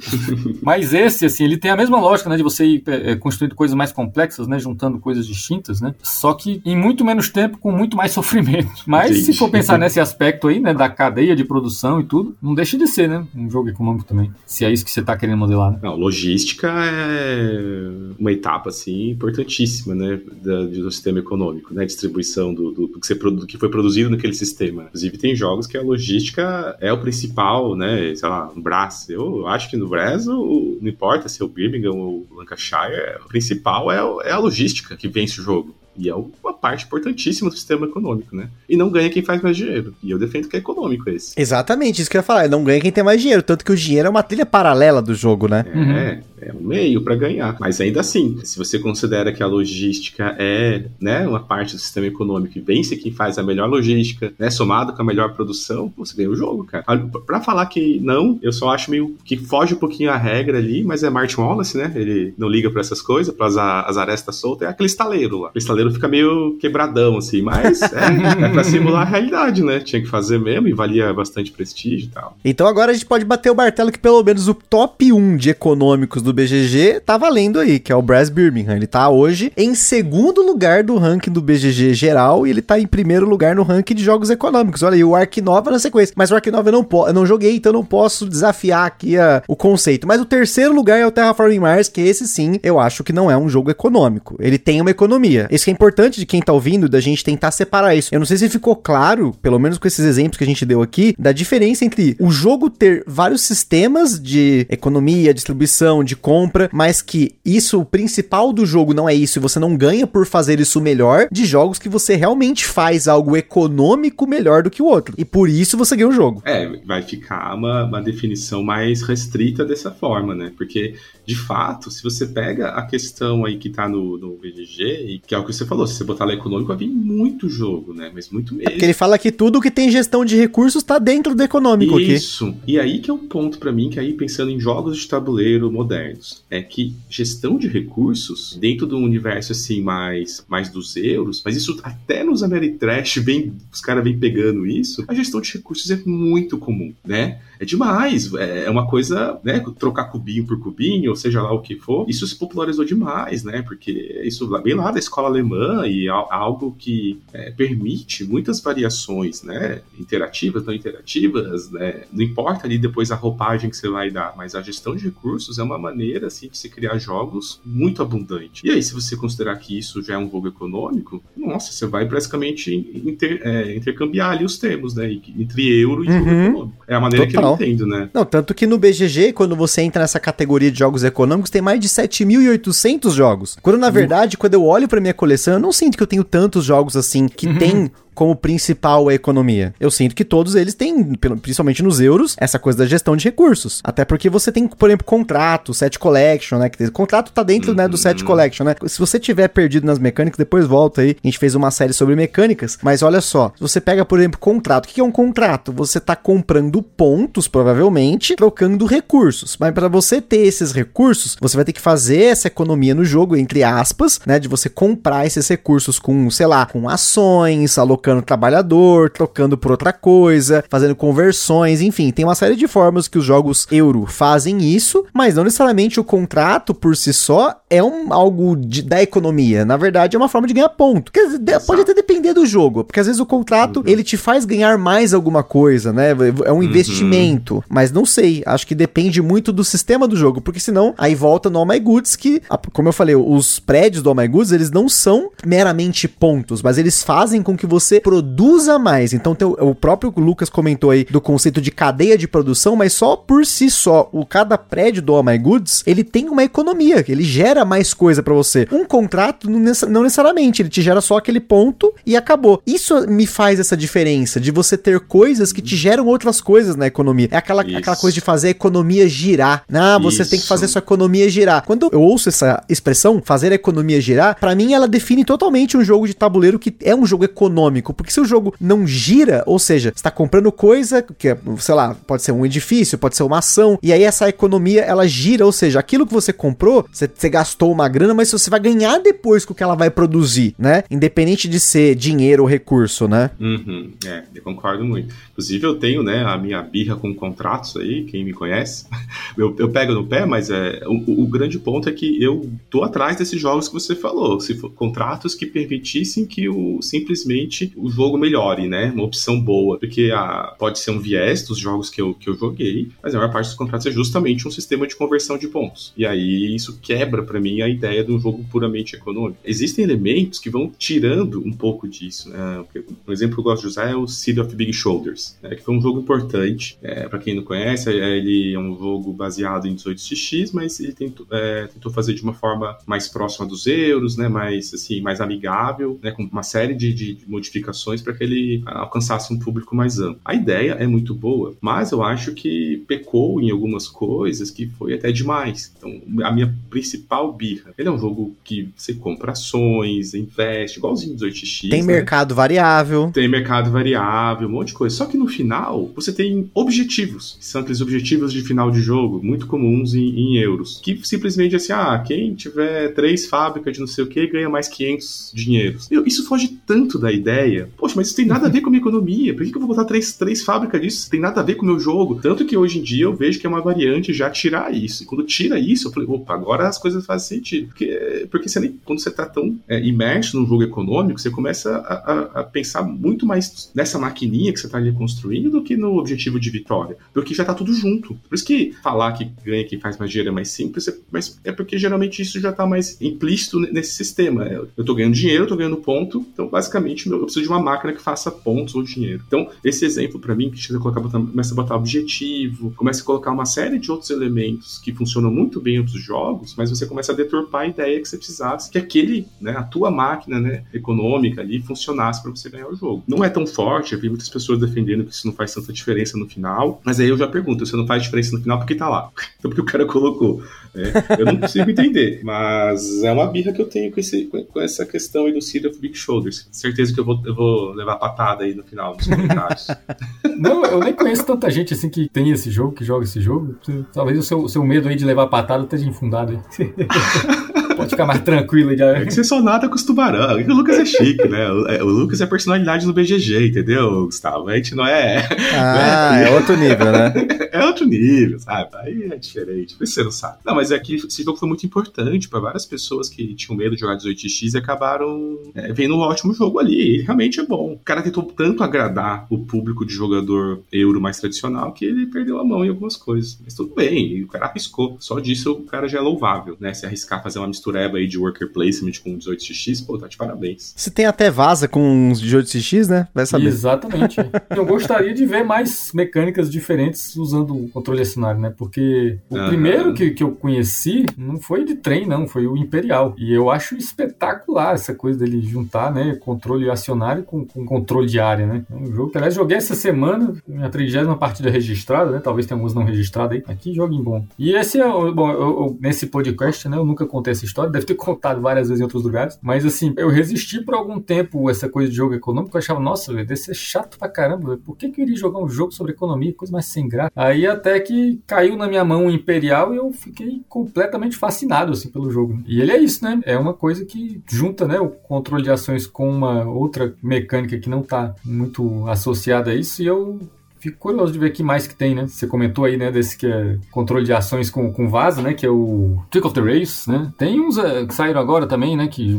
mas esse, assim, ele tem a mesma lógica, né, de você ir é, construindo coisas mais complexas, né, juntando coisas distintas, né, só que em muito menos tempo, com muito mais sofrimento. Mas Gente. se for pensar nesse aspecto aí, né, da cadeia de produção e tudo, não deixa de ser, né, um jogo econômico também, se é isso que você está querendo modelar, né? Não, logística é uma etapa, assim, importantíssima, né, do, do sistema econômico, né, distribuição do, do, do que, você, do que foi produzido naquele sistema. Inclusive tem jogos que a logística é o principal, né, sei lá, no Brasil, eu acho que no Brasil, não importa se é o Birmingham ou o Lancashire, o principal é, é a logística que vence o jogo. E é uma parte importantíssima do sistema econômico, né? E não ganha quem faz mais dinheiro. E eu defendo que é econômico esse. Exatamente, isso que eu ia falar. Não ganha quem tem mais dinheiro. Tanto que o dinheiro é uma trilha paralela do jogo, né? É, uhum. É um meio para ganhar. Mas ainda assim, se você considera que a logística é né, uma parte do sistema econômico e vence quem faz a melhor logística, né? Somado com a melhor produção, você ganha o jogo, cara. Pra falar que não, eu só acho meio que foge um pouquinho a regra ali, mas é Martin Wallace, né? Ele não liga para essas coisas, para as arestas soltas. É aquele estaleiro lá. O estaleiro fica meio quebradão, assim, mas é, é pra simular a realidade, né? Tinha que fazer mesmo e valia bastante prestígio e tal. Então agora a gente pode bater o martelo que pelo menos o top 1 de econômicos do BGG tá valendo aí, que é o Brass Birmingham. Ele tá hoje em segundo lugar do ranking do BGG geral e ele tá em primeiro lugar no ranking de jogos econômicos. Olha aí, o Ark Nova na sequência. Mas o Ark Nova eu não, eu não joguei, então não posso desafiar aqui a, o conceito. Mas o terceiro lugar é o Terraforming Mars, que esse sim eu acho que não é um jogo econômico. Ele tem uma economia. Isso que é importante de quem tá ouvindo, da gente tentar separar isso. Eu não sei se ficou claro, pelo menos com esses exemplos que a gente deu aqui, da diferença entre o jogo ter vários sistemas de economia, distribuição, de compra, mas que isso, o principal do jogo não é isso e você não ganha por fazer isso melhor, de jogos que você realmente faz algo econômico melhor do que o outro. E por isso você ganha o jogo. É, vai ficar uma, uma definição mais restrita dessa forma, né? Porque de fato, se você pega a questão aí que tá no, no BGG, e que é o que você falou, se você botar lá econômico, vai vir muito jogo, né? Mas muito mesmo. É porque ele fala que tudo que tem gestão de recursos tá dentro do econômico Isso. aqui. Isso. E aí que é o um ponto para mim, que aí pensando em jogos de tabuleiro modernos, é que gestão de recursos, dentro do universo assim, mais, mais dos euros, mas isso até nos Ameritrash, vem, os caras vêm pegando isso, a gestão de recursos é muito comum, né? É demais. É, é uma coisa, né? Trocar cubinho por cubinho, seja lá o que for, isso se popularizou demais, né? Porque isso bem lá da escola alemã e algo que é, permite muitas variações, né? Interativas, não interativas, né? Não importa ali depois a roupagem que você vai dar, mas a gestão de recursos é uma maneira, assim, de se criar jogos muito abundante. E aí, se você considerar que isso já é um jogo econômico, nossa, você vai praticamente inter, é, intercambiar ali os termos, né? Entre euro e uhum. jogo econômico. É a maneira Total. que eu entendo, né? Não, tanto que no BGG, quando você entra nessa categoria de jogos econômicos, tem mais de 7.800 jogos. Quando, na verdade, quando eu olho pra minha coleção, eu não sinto que eu tenho tantos jogos assim que uhum. tem como principal a economia? Eu sinto que todos eles têm, principalmente nos euros, essa coisa da gestão de recursos. Até porque você tem, por exemplo, contrato, set collection, né? Que contrato tá dentro, uhum. né, do set uhum. collection, né? Se você tiver perdido nas mecânicas, depois volta aí. A gente fez uma série sobre mecânicas, mas olha só, se você pega, por exemplo, contrato. O que é um contrato? Você tá comprando pontos, provavelmente, trocando recursos. Mas para você ter esses recursos, você vai ter que fazer essa economia no jogo, entre aspas, né? De você comprar esses recursos com, sei lá, com ações, alocando trabalhador, trocando por outra coisa, fazendo conversões, enfim, tem uma série de formas que os jogos euro fazem isso, mas não necessariamente o contrato por si só é um, algo de, da economia. Na verdade, é uma forma de ganhar ponto. Quer dizer, pode até depender do jogo, porque às vezes o contrato uhum. ele te faz ganhar mais alguma coisa, né? É um uhum. investimento. Mas não sei, acho que depende muito do sistema do jogo, porque senão aí volta no All My Goods que, como eu falei, os prédios do All My Goods eles não são meramente pontos, mas eles fazem com que você produza mais. Então tem, o próprio Lucas comentou aí do conceito de cadeia de produção, mas só por si só, o cada prédio do All My Goods ele tem uma economia, ele gera mais coisa para você. Um contrato não, não necessariamente, ele te gera só aquele ponto e acabou. Isso me faz essa diferença de você ter coisas que te geram outras coisas na economia. É aquela, aquela coisa de fazer a economia girar. Ah, você Isso. tem que fazer sua economia girar. Quando eu ouço essa expressão, fazer a economia girar, para mim ela define totalmente um jogo de tabuleiro que é um jogo econômico. Porque se o jogo não gira, ou seja, está comprando coisa, que é, sei lá, pode ser um edifício, pode ser uma ação, e aí essa economia ela gira, ou seja, aquilo que você comprou, você, você gastou uma grana, mas você vai ganhar depois com o que ela vai produzir, né? Independente de ser dinheiro ou recurso, né? Uhum, é, eu concordo muito. Inclusive, eu tenho, né, a minha birra com contratos aí, quem me conhece. Eu, eu pego no pé, mas é, o, o, grande ponto é que eu tô atrás desses jogos que você falou. Se for, contratos que permitissem que o, simplesmente o jogo melhore, né? Uma opção boa. Porque a, pode ser um viés dos jogos que eu, que eu joguei, mas a maior parte dos contratos é justamente um sistema de conversão de pontos. E aí isso quebra para mim a ideia de um jogo puramente econômico. Existem elementos que vão tirando um pouco disso, né? Um exemplo que eu gosto de usar é o City of Big Shoulders, né? que foi um jogo importante. É, para quem não conhece, é, ele é um jogo baseado em 18x, mas ele tentou, é, tentou fazer de uma forma mais próxima dos euros, né? mais, assim, mais amigável, né? com uma série de, de modificações para que ele alcançasse um público mais amplo. A ideia é muito boa, mas eu acho que pecou em algumas coisas que foi até demais. Então, a minha principal birra, ele é um jogo que você compra ações, investe, igualzinho 18x. Tem né? mercado variável. Tem mercado variável, um monte de coisa. Só que no final, você tem objetivos, que são aqueles objetivos de final de jogo, muito comuns em, em euros. Que simplesmente assim, ah, quem tiver três fábricas de não sei o que ganha mais 500 dinheiros. Meu, isso foge tanto da ideia. Poxa, mas isso tem nada a ver com a minha economia. Por que, que eu vou botar três, três fábricas disso? Isso tem nada a ver com o meu jogo. Tanto que hoje em dia eu vejo que é uma variante já tirar isso. E quando tira isso, eu falei, opa, agora as coisas fazem sentido. Porque, porque você nem, quando você tá tão é, imerso num jogo econômico, você começa a, a, a pensar muito mais nessa maquininha que você está ali construindo do que no objetivo de vitória, porque já está tudo junto. Por isso que falar que ganha quem faz mais dinheiro é mais simples, é, mas é porque geralmente isso já está mais implícito nesse sistema. É, eu estou ganhando dinheiro, eu estou ganhando ponto, então basicamente eu preciso de uma máquina que faça pontos ou dinheiro. Então, esse exemplo para mim, que você colocar, começa a botar objetivo, começa a colocar uma série de outros elementos que funcionam muito bem em outros jogos, mas você começa a deturpar a ideia que você precisasse que aquele, né, a tua máquina, né, econômica ali funcionasse para você ganhar o jogo. Não é tão forte, eu vi muitas pessoas defendendo que isso não faz tanta diferença no final, mas aí eu já pergunto, se não faz diferença no final, por que tá lá? Então, porque o cara colocou. Né? Eu não consigo entender, mas é uma birra que eu tenho com, esse, com essa questão aí do City of Big Shoulders. Certeza que eu vou, eu vou levar patada aí no final, nos comentários. não, eu nem conheço tanta gente assim que tem esse jogo, que joga esse jogo. Talvez o seu, o seu medo aí de levar patada esteja infundado aí. Pode ficar mais tranquilo já. É que você só nada com os tubarão. O Lucas é chique, né? O, é, o Lucas é personalidade no BGG, entendeu, Gustavo? A gente não é. Ah, não é, é outro nível, né? é outro nível, sabe? Aí é diferente. Você não sabe. Não, mas é que esse jogo foi muito importante para várias pessoas que tinham medo de jogar 18x e acabaram é, vendo um ótimo jogo ali. Ele realmente é bom. O cara tentou tanto agradar o público de jogador euro mais tradicional que ele perdeu a mão em algumas coisas. Mas tudo bem, o cara arriscou. Só disso o cara já é louvável, né? Se arriscar fazer uma mistura mistureba aí de worker placement com 18x, pô, tá de parabéns. Se tem até vaza com uns 18x, né? Vai saber. Exatamente. Eu gostaria de ver mais mecânicas diferentes usando do controle acionário, né? Porque o primeiro que, que eu conheci não foi de trem, não, foi o Imperial. E eu acho espetacular essa coisa dele juntar, né, controle acionário com, com controle de área, né? É um jogo que, aliás, joguei essa semana, minha 30 partida registrada, né? Talvez tenha alguns não registrados aí. Aqui, joguinho bom. E esse é, bom, eu, eu, nesse podcast, né, eu nunca contei essa história, deve ter contado várias vezes em outros lugares, mas assim, eu resisti por algum tempo essa coisa de jogo econômico, eu achava, nossa, deve ser chato pra caramba, por que, que eu iria jogar um jogo sobre economia, coisa mais sem graça? Aí até que caiu na minha mão o Imperial e eu fiquei completamente fascinado, assim, pelo jogo. E ele é isso, né? É uma coisa que junta, né, o controle de ações com uma outra mecânica que não tá muito associada a isso, e eu Fico curioso de ver que mais que tem, né? Você comentou aí, né, desse que é controle de ações com, com vaso, né? Que é o Trick of the Race, né? Tem uns uh, que saíram agora também, né? Que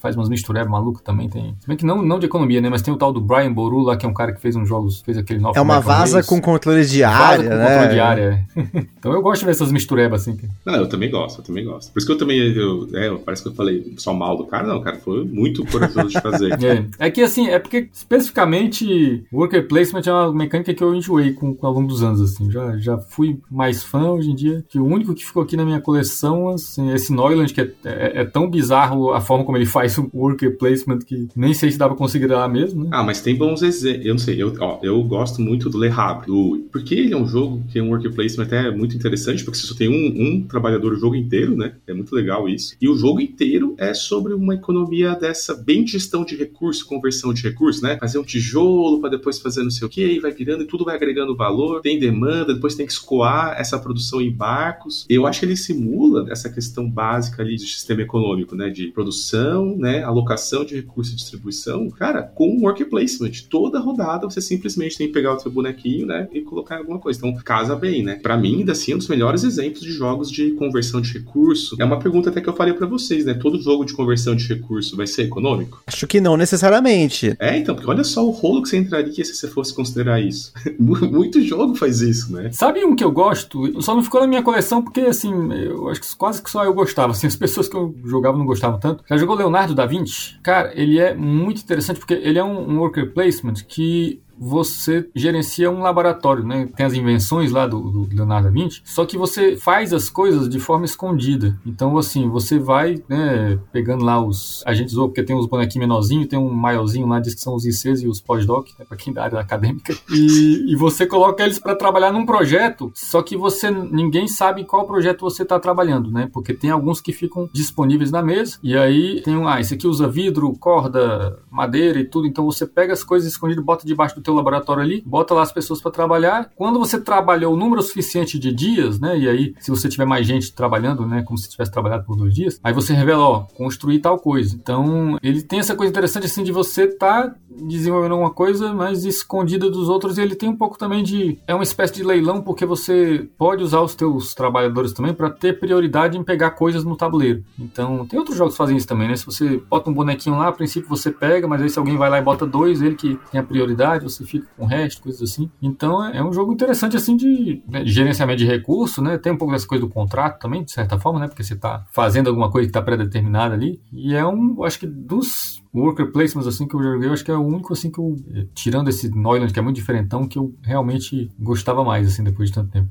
faz umas misturebas malucas também. Tem. Se bem que não, não de economia, né? Mas tem o tal do Brian Boru lá, que é um cara que fez uns jogos, fez aquele novo. É uma vaza com controle de área, vaza né? controle de área. É. então eu gosto de ver essas misturebas assim. Não, eu também gosto, eu também gosto. Por isso que eu também, eu, é, parece que eu falei só mal do cara, não, cara, foi muito corajoso de fazer. é. é que assim, é porque especificamente worker placement é uma mecânica que eu enjoei com com, ao longo dos anos, assim. Já, já fui mais fã hoje em dia. Que o único que ficou aqui na minha coleção, assim, esse Neuland, que é, é, é tão bizarro a forma como ele faz o worker placement que nem sei se dá pra considerar mesmo, né? Ah, mas tem bons exemplos. Eu não sei, eu, ó, eu gosto muito do Le Havre, do... porque ele é um jogo que é um worker placement até muito interessante, porque você só tem um, um trabalhador o jogo inteiro, né? É muito legal isso. E o jogo inteiro é sobre uma economia dessa bem gestão de recurso, conversão de recursos, né? Fazer um tijolo para depois fazer não sei o que, e vai virando e tudo vai agregando valor, tem demanda, depois tem que escoar essa produção em barcos. Eu acho que ele simula essa questão básica ali de sistema econômico, né? De produção, né? Alocação de recursos e distribuição. Cara, com um work placement, toda rodada você simplesmente tem que pegar o seu bonequinho, né? E colocar em alguma coisa. Então, casa bem, né? Para mim, ainda assim, é um dos melhores exemplos de jogos de conversão de recurso. É uma pergunta até que eu falei para vocês, né? Todo jogo de conversão de recurso vai ser econômico? Acho que não necessariamente. É, então, porque olha só o rolo que você entraria se você fosse considerar isso. Muito jogo faz isso, né? Sabe um que eu gosto? Só não ficou na minha coleção porque, assim, eu acho que quase que só eu gostava. Assim, as pessoas que eu jogava não gostavam tanto. Já jogou Leonardo da Vinci? Cara, ele é muito interessante porque ele é um, um worker placement que você gerencia um laboratório, né? Tem as invenções lá do, do, Leonardo da Vinci, só que você faz as coisas de forma escondida. Então, assim, você vai né, pegando lá os agentes, porque tem os bonequinhos menorzinhos, tem um maiorzinho lá, diz que são os ICs e os pós-doc, né, para quem da área acadêmica, e, e você coloca eles para trabalhar num projeto, só que você ninguém sabe qual projeto você está trabalhando, né? Porque tem alguns que ficam disponíveis na mesa, e aí tem um, ah, esse aqui usa vidro, corda, madeira e tudo, então você pega as coisas escondidas, bota debaixo do teu laboratório ali, bota lá as pessoas para trabalhar. Quando você trabalhou o número suficiente de dias, né? E aí, se você tiver mais gente trabalhando, né? Como se tivesse trabalhado por dois dias, aí você revela, ó, construir tal coisa. Então, ele tem essa coisa interessante assim de você tá desenvolvendo uma coisa, mas escondida dos outros. E ele tem um pouco também de é uma espécie de leilão porque você pode usar os teus trabalhadores também para ter prioridade em pegar coisas no tabuleiro. Então, tem outros jogos que fazem isso também, né? Se você bota um bonequinho lá, a princípio você pega, mas aí se alguém vai lá e bota dois, ele que tem a prioridade, você fica com o resto, coisas assim. Então é um jogo interessante assim de, né, gerenciamento de recurso, né? Tem um pouco dessa coisa do contrato também, de certa forma, né? Porque você está fazendo alguma coisa que está pré-determinada ali. E é um, acho que dos worker placements assim que eu joguei, eu acho que é o único assim que eu, tirando esse Neuland que é muito diferentão, que eu realmente gostava mais assim depois de tanto tempo.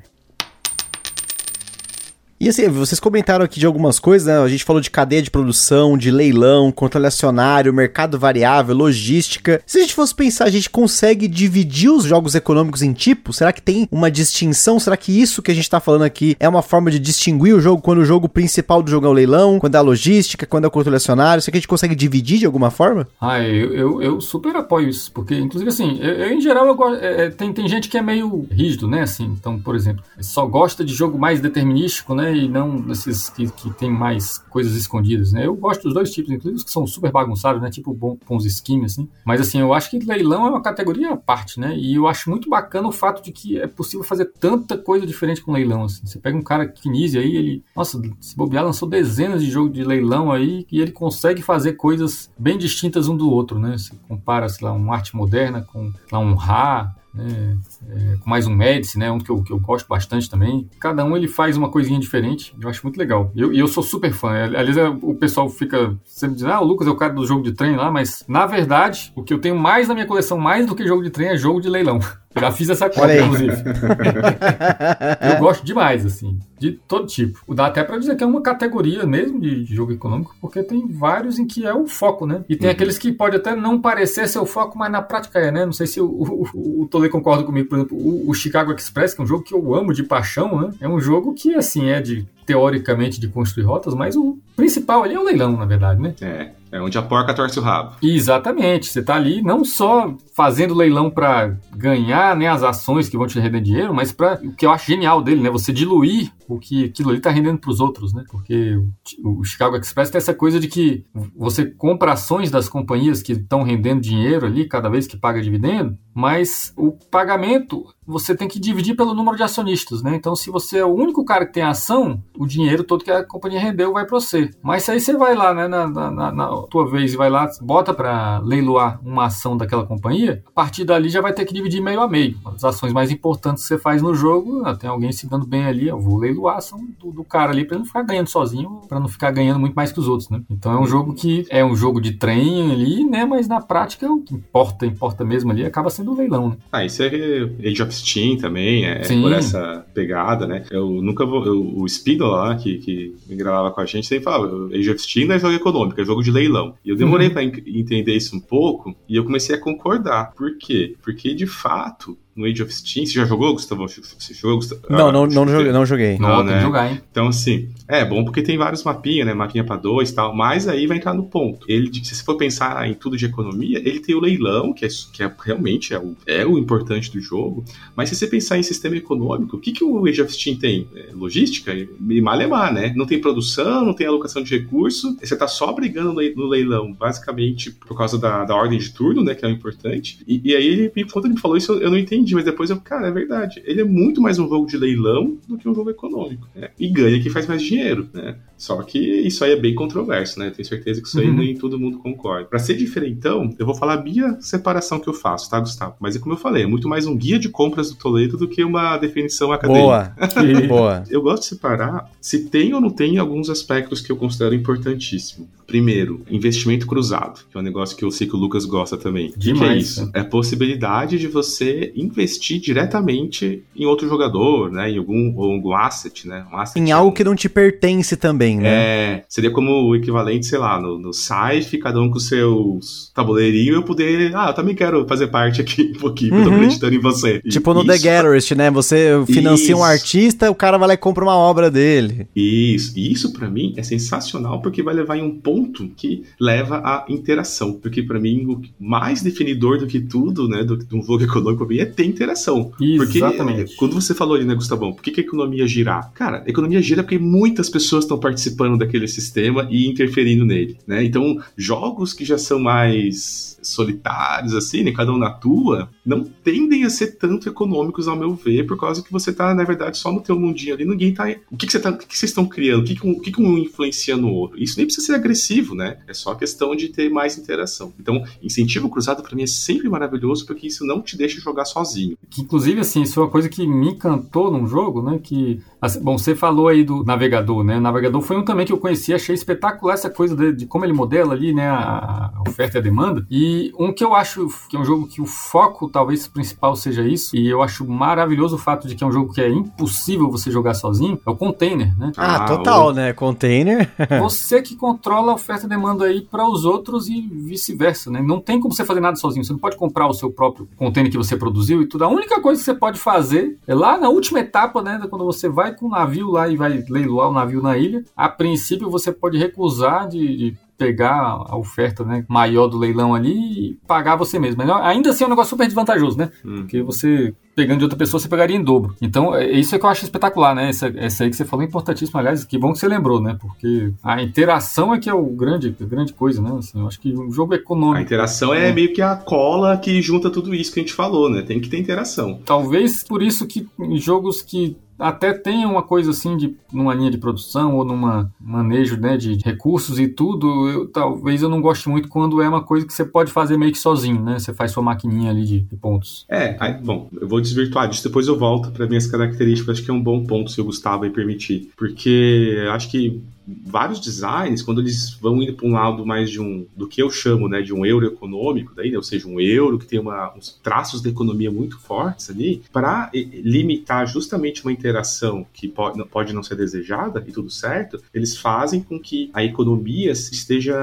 E assim, vocês comentaram aqui de algumas coisas, né? A gente falou de cadeia de produção, de leilão, controle acionário, mercado variável, logística. Se a gente fosse pensar, a gente consegue dividir os jogos econômicos em tipos? Será que tem uma distinção? Será que isso que a gente tá falando aqui é uma forma de distinguir o jogo quando o jogo principal do jogo é o leilão, quando é a logística, quando é o controle acionário? Será que a gente consegue dividir de alguma forma? Ah, eu, eu, eu super apoio isso, porque inclusive assim, eu, eu em geral eu gosto, é, é, tem, tem gente que é meio rígido, né? Assim, então, por exemplo, só gosta de jogo mais determinístico, né? E não desses que, que tem mais coisas escondidas, né? Eu gosto dos dois tipos, inclusive os que são super bagunçados, né? Tipo bons Scheme, assim. Mas, assim, eu acho que leilão é uma categoria à parte, né? E eu acho muito bacana o fato de que é possível fazer tanta coisa diferente com leilão, assim. Você pega um cara que Kinese aí, ele... Nossa, se bobear, lançou dezenas de jogos de leilão aí e ele consegue fazer coisas bem distintas um do outro, né? Você compara, sei lá, uma arte moderna com lá, um Ra, né, é, com mais um Médici, né, um que eu, que eu gosto bastante também. Cada um ele faz uma coisinha diferente, eu acho muito legal. E eu, eu sou super fã. Aliás, é, o pessoal fica sempre dizendo, ah, o Lucas é o cara do jogo de trem lá, mas na verdade, o que eu tenho mais na minha coleção, mais do que jogo de trem, é jogo de leilão. Já fiz essa conta, inclusive. eu gosto demais, assim, de todo tipo. Dá até pra dizer que é uma categoria mesmo de, jogo econômico, porque tem vários em que é o foco, né? E tem uhum. aqueles que pode até não parecer ser o foco, mas na prática é, né? Não sei se o, o, o Tolê concorda comigo, por exemplo, o, o Chicago Express, que é um jogo que eu amo de paixão, né? É um jogo que, assim, é de teoricamente de construir rotas, mas o principal ali é o leilão, na verdade, né? É. É onde a porca torce o rabo. Exatamente. Você está ali não só fazendo leilão para ganhar né, as ações que vão te render dinheiro, mas para o que eu acho genial dele, né? Você diluir o que aquilo ali está rendendo para os outros, né? Porque o Chicago Express tem essa coisa de que você compra ações das companhias que estão rendendo dinheiro ali cada vez que paga dividendo, mas o pagamento você tem que dividir pelo número de acionistas, né? Então, se você é o único cara que tem ação, o dinheiro todo que a companhia rendeu vai para você. Mas aí você vai lá, né, na, na, na tua vez vai lá, bota para leiloar uma ação daquela companhia, a partir dali já vai ter que dividir meio a meio. As ações mais importantes que você faz no jogo, tem alguém se dando bem ali, eu vou leiloar a ação do, do cara ali para não ficar ganhando sozinho, para não ficar ganhando muito mais que os outros, né? Então é um jogo que é um jogo de trem ali, né? Mas na prática o que importa, importa mesmo ali, acaba sendo o leilão, né? Ah, isso é Age of Steam também, é Sim. por essa pegada, né? Eu nunca vou. Eu, o Speedo lá, que, que gravava com a gente, sempre falava: Age of Steam não é jogo econômico, é jogo de leilão. E eu demorei uhum. para entender isso um pouco e eu comecei a concordar. Por quê? Porque de fato no Age of Steam. Você já jogou, Gustavo? Você jogou, Gustavo? Não, ah, não, não, joguei, não joguei. Não, não né? jogar, hein? Então, assim, é bom porque tem vários mapinhas, né? Mapinha para dois e tal, mas aí vai entrar no ponto. Ele, se você for pensar em tudo de economia, ele tem o leilão, que é, que é realmente é o, é o importante do jogo, mas se você pensar em sistema econômico, o que, que o Age of Steam tem? É, logística e malemar, né? Não tem produção, não tem alocação de recurso, você tá só brigando no leilão, basicamente por causa da, da ordem de turno, né? Que é o importante. E, e aí, ele, quando ele me falou isso, eu, eu não entendi entendi, mas depois eu, cara, é verdade. Ele é muito mais um jogo de leilão do que um jogo econômico. Né? E ganha quem faz mais dinheiro, né? Só que isso aí é bem controverso, né? Tenho certeza que isso aí uhum. nem todo mundo concorda. Para ser diferentão, eu vou falar a minha separação que eu faço, tá, Gustavo? Mas é como eu falei, é muito mais um guia de compras do Toledo do que uma definição acadêmica. Boa, boa. Eu gosto de separar se tem ou não tem alguns aspectos que eu considero importantíssimo. Primeiro, investimento cruzado, que é um negócio que eu sei que o Lucas gosta também. Demais. que é isso? É a possibilidade de você investir diretamente em outro jogador, né? Em algum, algum asset, né? Um asset em algo que não te pertence também, né? É, seria como o equivalente, sei lá, no, no site, cada um com seus tabuleirinhos, eu poder, ah, eu também quero fazer parte aqui um pouquinho, uhum. tô acreditando em você. Tipo e, no The Gallerist, né? Você financia isso. um artista, o cara vai lá e compra uma obra dele. Isso, e isso para mim é sensacional porque vai levar em um ponto que leva à interação. Porque para mim, o mais definidor do que tudo, né, do, de um jogo econômico é ter interação. Exatamente. Porque quando você falou ali, né, Gustavão, por que, que a economia girar? Cara, a economia gira porque muitas pessoas estão participando daquele sistema e interferindo nele, né? Então, jogos que já são mais solitários, assim, né? Cada um na tua, não tendem a ser tanto econômicos, ao meu ver, por causa que você tá, na verdade, só no teu mundinho ali, ninguém tá. O que, que você tá. O que, que vocês estão criando? O que, que, um, o influencia no outro? Isso nem precisa ser agressivo, né? É só questão de ter mais interação. Então, incentivo cruzado para mim é sempre maravilhoso, porque isso não te deixa jogar sozinho. Que, inclusive, assim, isso é uma coisa que me encantou num jogo, né? Que Assim, bom, você falou aí do navegador, né? O navegador foi um também que eu conheci, achei espetacular essa coisa de, de como ele modela ali, né? A, a, oferta e a demanda. E um que eu acho que é um jogo que o foco talvez principal seja isso, e eu acho maravilhoso o fato de que é um jogo que é impossível você jogar sozinho, é o container, né? Ah, ah total, o... né? Container. você que controla a oferta e demanda aí para os outros e vice-versa, né? Não tem como você fazer nada sozinho. Você não pode comprar o seu próprio container que você produziu e tudo. A única coisa que você pode fazer é lá na última etapa, né? Quando você vai com o navio lá e vai leiloar o navio na ilha, a princípio você pode recusar de, de pegar a oferta né, maior do leilão ali e pagar você mesmo. Mas ainda assim é um negócio super desvantajoso, né? Hum. Porque você pegando de outra pessoa, você pegaria em dobro. Então, é isso é que eu acho espetacular, né? Essa, essa aí que você falou é importantíssima, aliás, que bom que você lembrou, né? Porque a interação é que é o grande, a grande coisa, né? Assim, eu acho que o jogo econômico. A interação é, é meio que a cola que junta tudo isso que a gente falou, né? Tem que ter interação. Talvez por isso que em jogos que até tem uma coisa assim de numa linha de produção ou numa manejo né, de recursos e tudo, eu, talvez eu não goste muito quando é uma coisa que você pode fazer meio que sozinho, né? Você faz sua maquininha ali de, de pontos. É, aí, bom, eu vou desvirtuar disso, depois eu volto para minhas características, acho que é um bom ponto se o Gustavo aí permitir, porque acho que vários designs, quando eles vão indo para um lado mais de um, do que eu chamo, né, de um euro econômico, daí, né, ou seja, um euro que tem uma, uns traços da economia muito fortes ali, para limitar justamente uma interação que pode, pode não ser desejada e tudo certo, eles fazem com que a economia esteja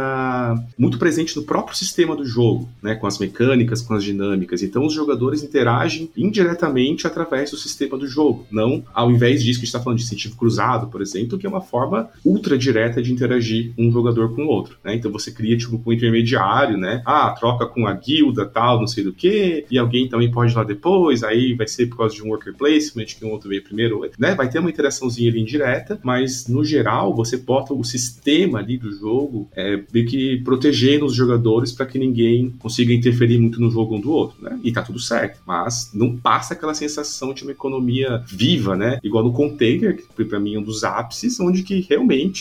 muito presente no próprio sistema do jogo, né, com as mecânicas, com as dinâmicas. Então, os jogadores interagem indiretamente através do sistema do jogo, não ao invés disso que a gente está falando de incentivo cruzado, por exemplo, que é uma forma ultra direta de interagir um jogador com o outro. Né? Então você cria tipo um intermediário, né? Ah, troca com a guilda, tal, não sei do que, e alguém também pode ir lá depois, aí vai ser por causa de um worker placement, que um outro veio primeiro, né? Vai ter uma interaçãozinha ali indireta, mas no geral você bota o sistema ali do jogo é, meio que protegendo os jogadores para que ninguém consiga interferir muito no jogo um do outro, né? E tá tudo certo, mas não passa aquela sensação de uma economia viva, né? Igual no Container, que para mim é um dos ápices, onde que realmente,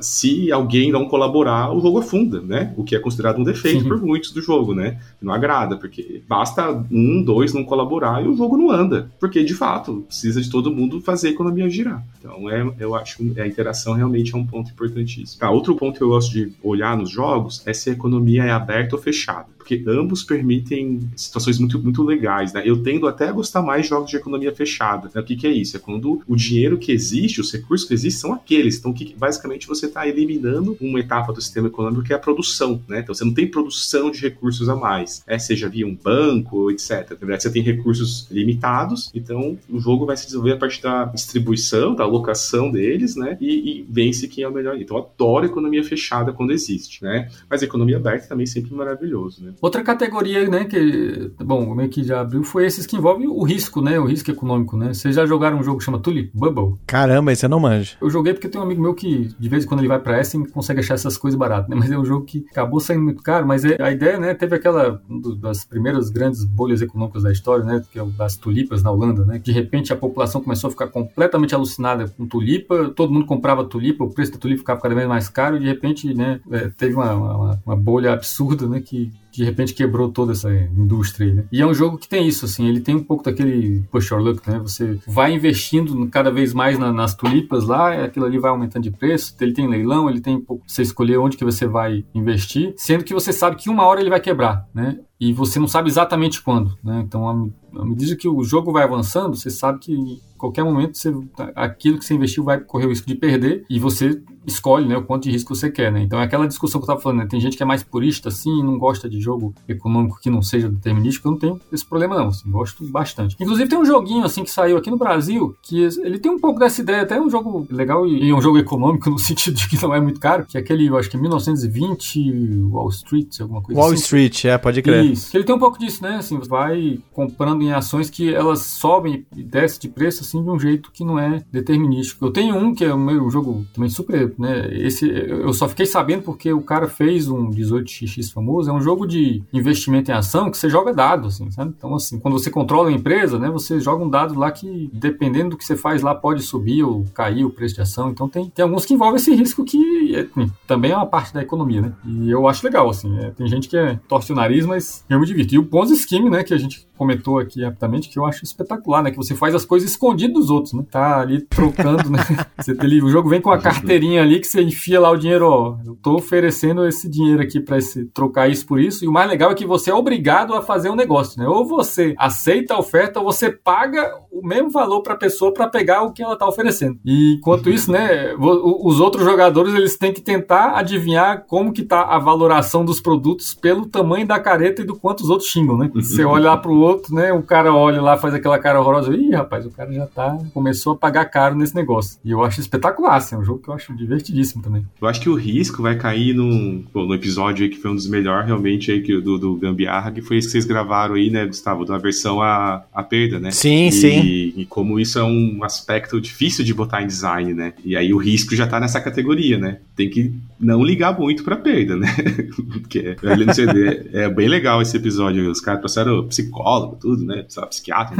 se alguém não colaborar, o jogo afunda, né? O que é considerado um defeito Sim. por muitos do jogo, né? Não agrada, porque basta um, dois não colaborar e o jogo não anda. Porque, de fato, precisa de todo mundo fazer a economia girar. Então, é, eu acho que a interação realmente é um ponto importantíssimo. Tá, outro ponto que eu gosto de olhar nos jogos é se a economia é aberta ou fechada porque ambos permitem situações muito, muito legais, né? Eu tendo até a gostar mais de jogos de economia fechada. Né? O que, que é isso? É quando o dinheiro que existe, os recursos que existem são aqueles. Então, que, basicamente, você está eliminando uma etapa do sistema econômico que é a produção, né? Então, você não tem produção de recursos a mais, é, seja via um banco, etc. Na verdade, você tem recursos limitados, então o jogo vai se desenvolver a partir da distribuição, da alocação deles, né? E, e vence quem é o melhor. Então, adoro economia fechada quando existe, né? Mas economia aberta também é sempre maravilhoso, né? Outra categoria, né, que, bom, meio que já abriu, foi esses que envolvem o risco, né, o risco econômico, né? Vocês já jogaram um jogo que chama Tulip Bubble? Caramba, esse eu não manjo. Eu joguei porque tem um amigo meu que, de vez em quando ele vai pra Essen, consegue achar essas coisas baratas, né? Mas é um jogo que acabou saindo muito caro, mas é, a ideia, né, teve aquela, das primeiras grandes bolhas econômicas da história, né, que é o das tulipas na Holanda, né? De repente a população começou a ficar completamente alucinada com tulipa, todo mundo comprava tulipa, o preço da tulipa ficava cada vez mais caro e de repente, né, é, teve uma, uma, uma bolha absurda, né, que de repente quebrou toda essa indústria aí, né? E é um jogo que tem isso, assim, ele tem um pouco daquele push or luck, né? Você vai investindo cada vez mais na, nas tulipas lá, aquilo ali vai aumentando de preço, ele tem leilão, ele tem um pouco, você escolher onde que você vai investir, sendo que você sabe que uma hora ele vai quebrar, né? E você não sabe exatamente quando, né? Então, à medida que o jogo vai avançando, você sabe que em qualquer momento você, aquilo que você investiu vai correr o risco de perder e você escolhe né, o quanto de risco você quer. Né? Então é aquela discussão que eu estava falando, né? tem gente que é mais purista assim, não gosta de jogo econômico que não seja determinístico, eu não tenho esse problema não, assim, gosto bastante. Inclusive tem um joguinho assim que saiu aqui no Brasil, que ele tem um pouco dessa ideia, até um jogo legal e um jogo econômico no sentido de que não é muito caro, que é aquele, eu acho que é 1920 Wall Street, alguma coisa Wall assim. Wall Street, é, pode crer. Isso, que ele tem um pouco disso, né, assim, vai comprando em ações que elas sobem e descem de preço assim de um jeito que não é determinístico. Eu tenho um que é um jogo também super né? Esse eu só fiquei sabendo porque o cara fez um 18xx famoso, é um jogo de investimento em ação que você joga dado, assim, sabe? Então, assim, quando você controla a empresa, né, você joga um dado lá que, dependendo do que você faz lá, pode subir ou cair o preço de ação. Então, tem, tem alguns que envolvem esse risco que é, também é uma parte da economia, né? E eu acho legal, assim, é, tem gente que é torce o nariz, mas eu me divirto. E o Ponzi Scheme, né, que a gente comentou aqui rapidamente, que eu acho espetacular, né? Que você faz as coisas escondidas dos outros, né? Tá ali trocando, né? Você ali, o jogo vem com a carteirinha ali que você enfia lá o dinheiro, ó. Eu tô oferecendo esse dinheiro aqui para trocar isso por isso. E o mais legal é que você é obrigado a fazer um negócio, né? Ou você aceita a oferta ou você paga o mesmo valor para a pessoa para pegar o que ela tá oferecendo. E enquanto isso, né, os outros jogadores eles têm que tentar adivinhar como que tá a valoração dos produtos pelo tamanho da careta e do quanto os outros xingam, né? Você olha lá pro outro, né? O cara olha lá, faz aquela cara horrorosa. Ih, rapaz, o cara já tá. Começou a pagar caro nesse negócio. E eu acho espetacular, assim, é um jogo que eu acho divertidíssimo também. Eu acho que o risco vai cair no, no episódio aí que foi um dos melhores, realmente, aí, que, do, do Gambiarra, que foi esse que vocês gravaram aí, né, Gustavo? Da versão a, a perda, né? Sim, e, sim. E como isso é um aspecto difícil de botar em design, né? E aí o risco já tá nessa categoria, né? Tem que não ligar muito pra perda, né? Porque ali no CD é bem legal esse episódio. Os caras trouxeram psicólogo, tudo, né? Psiquiatra,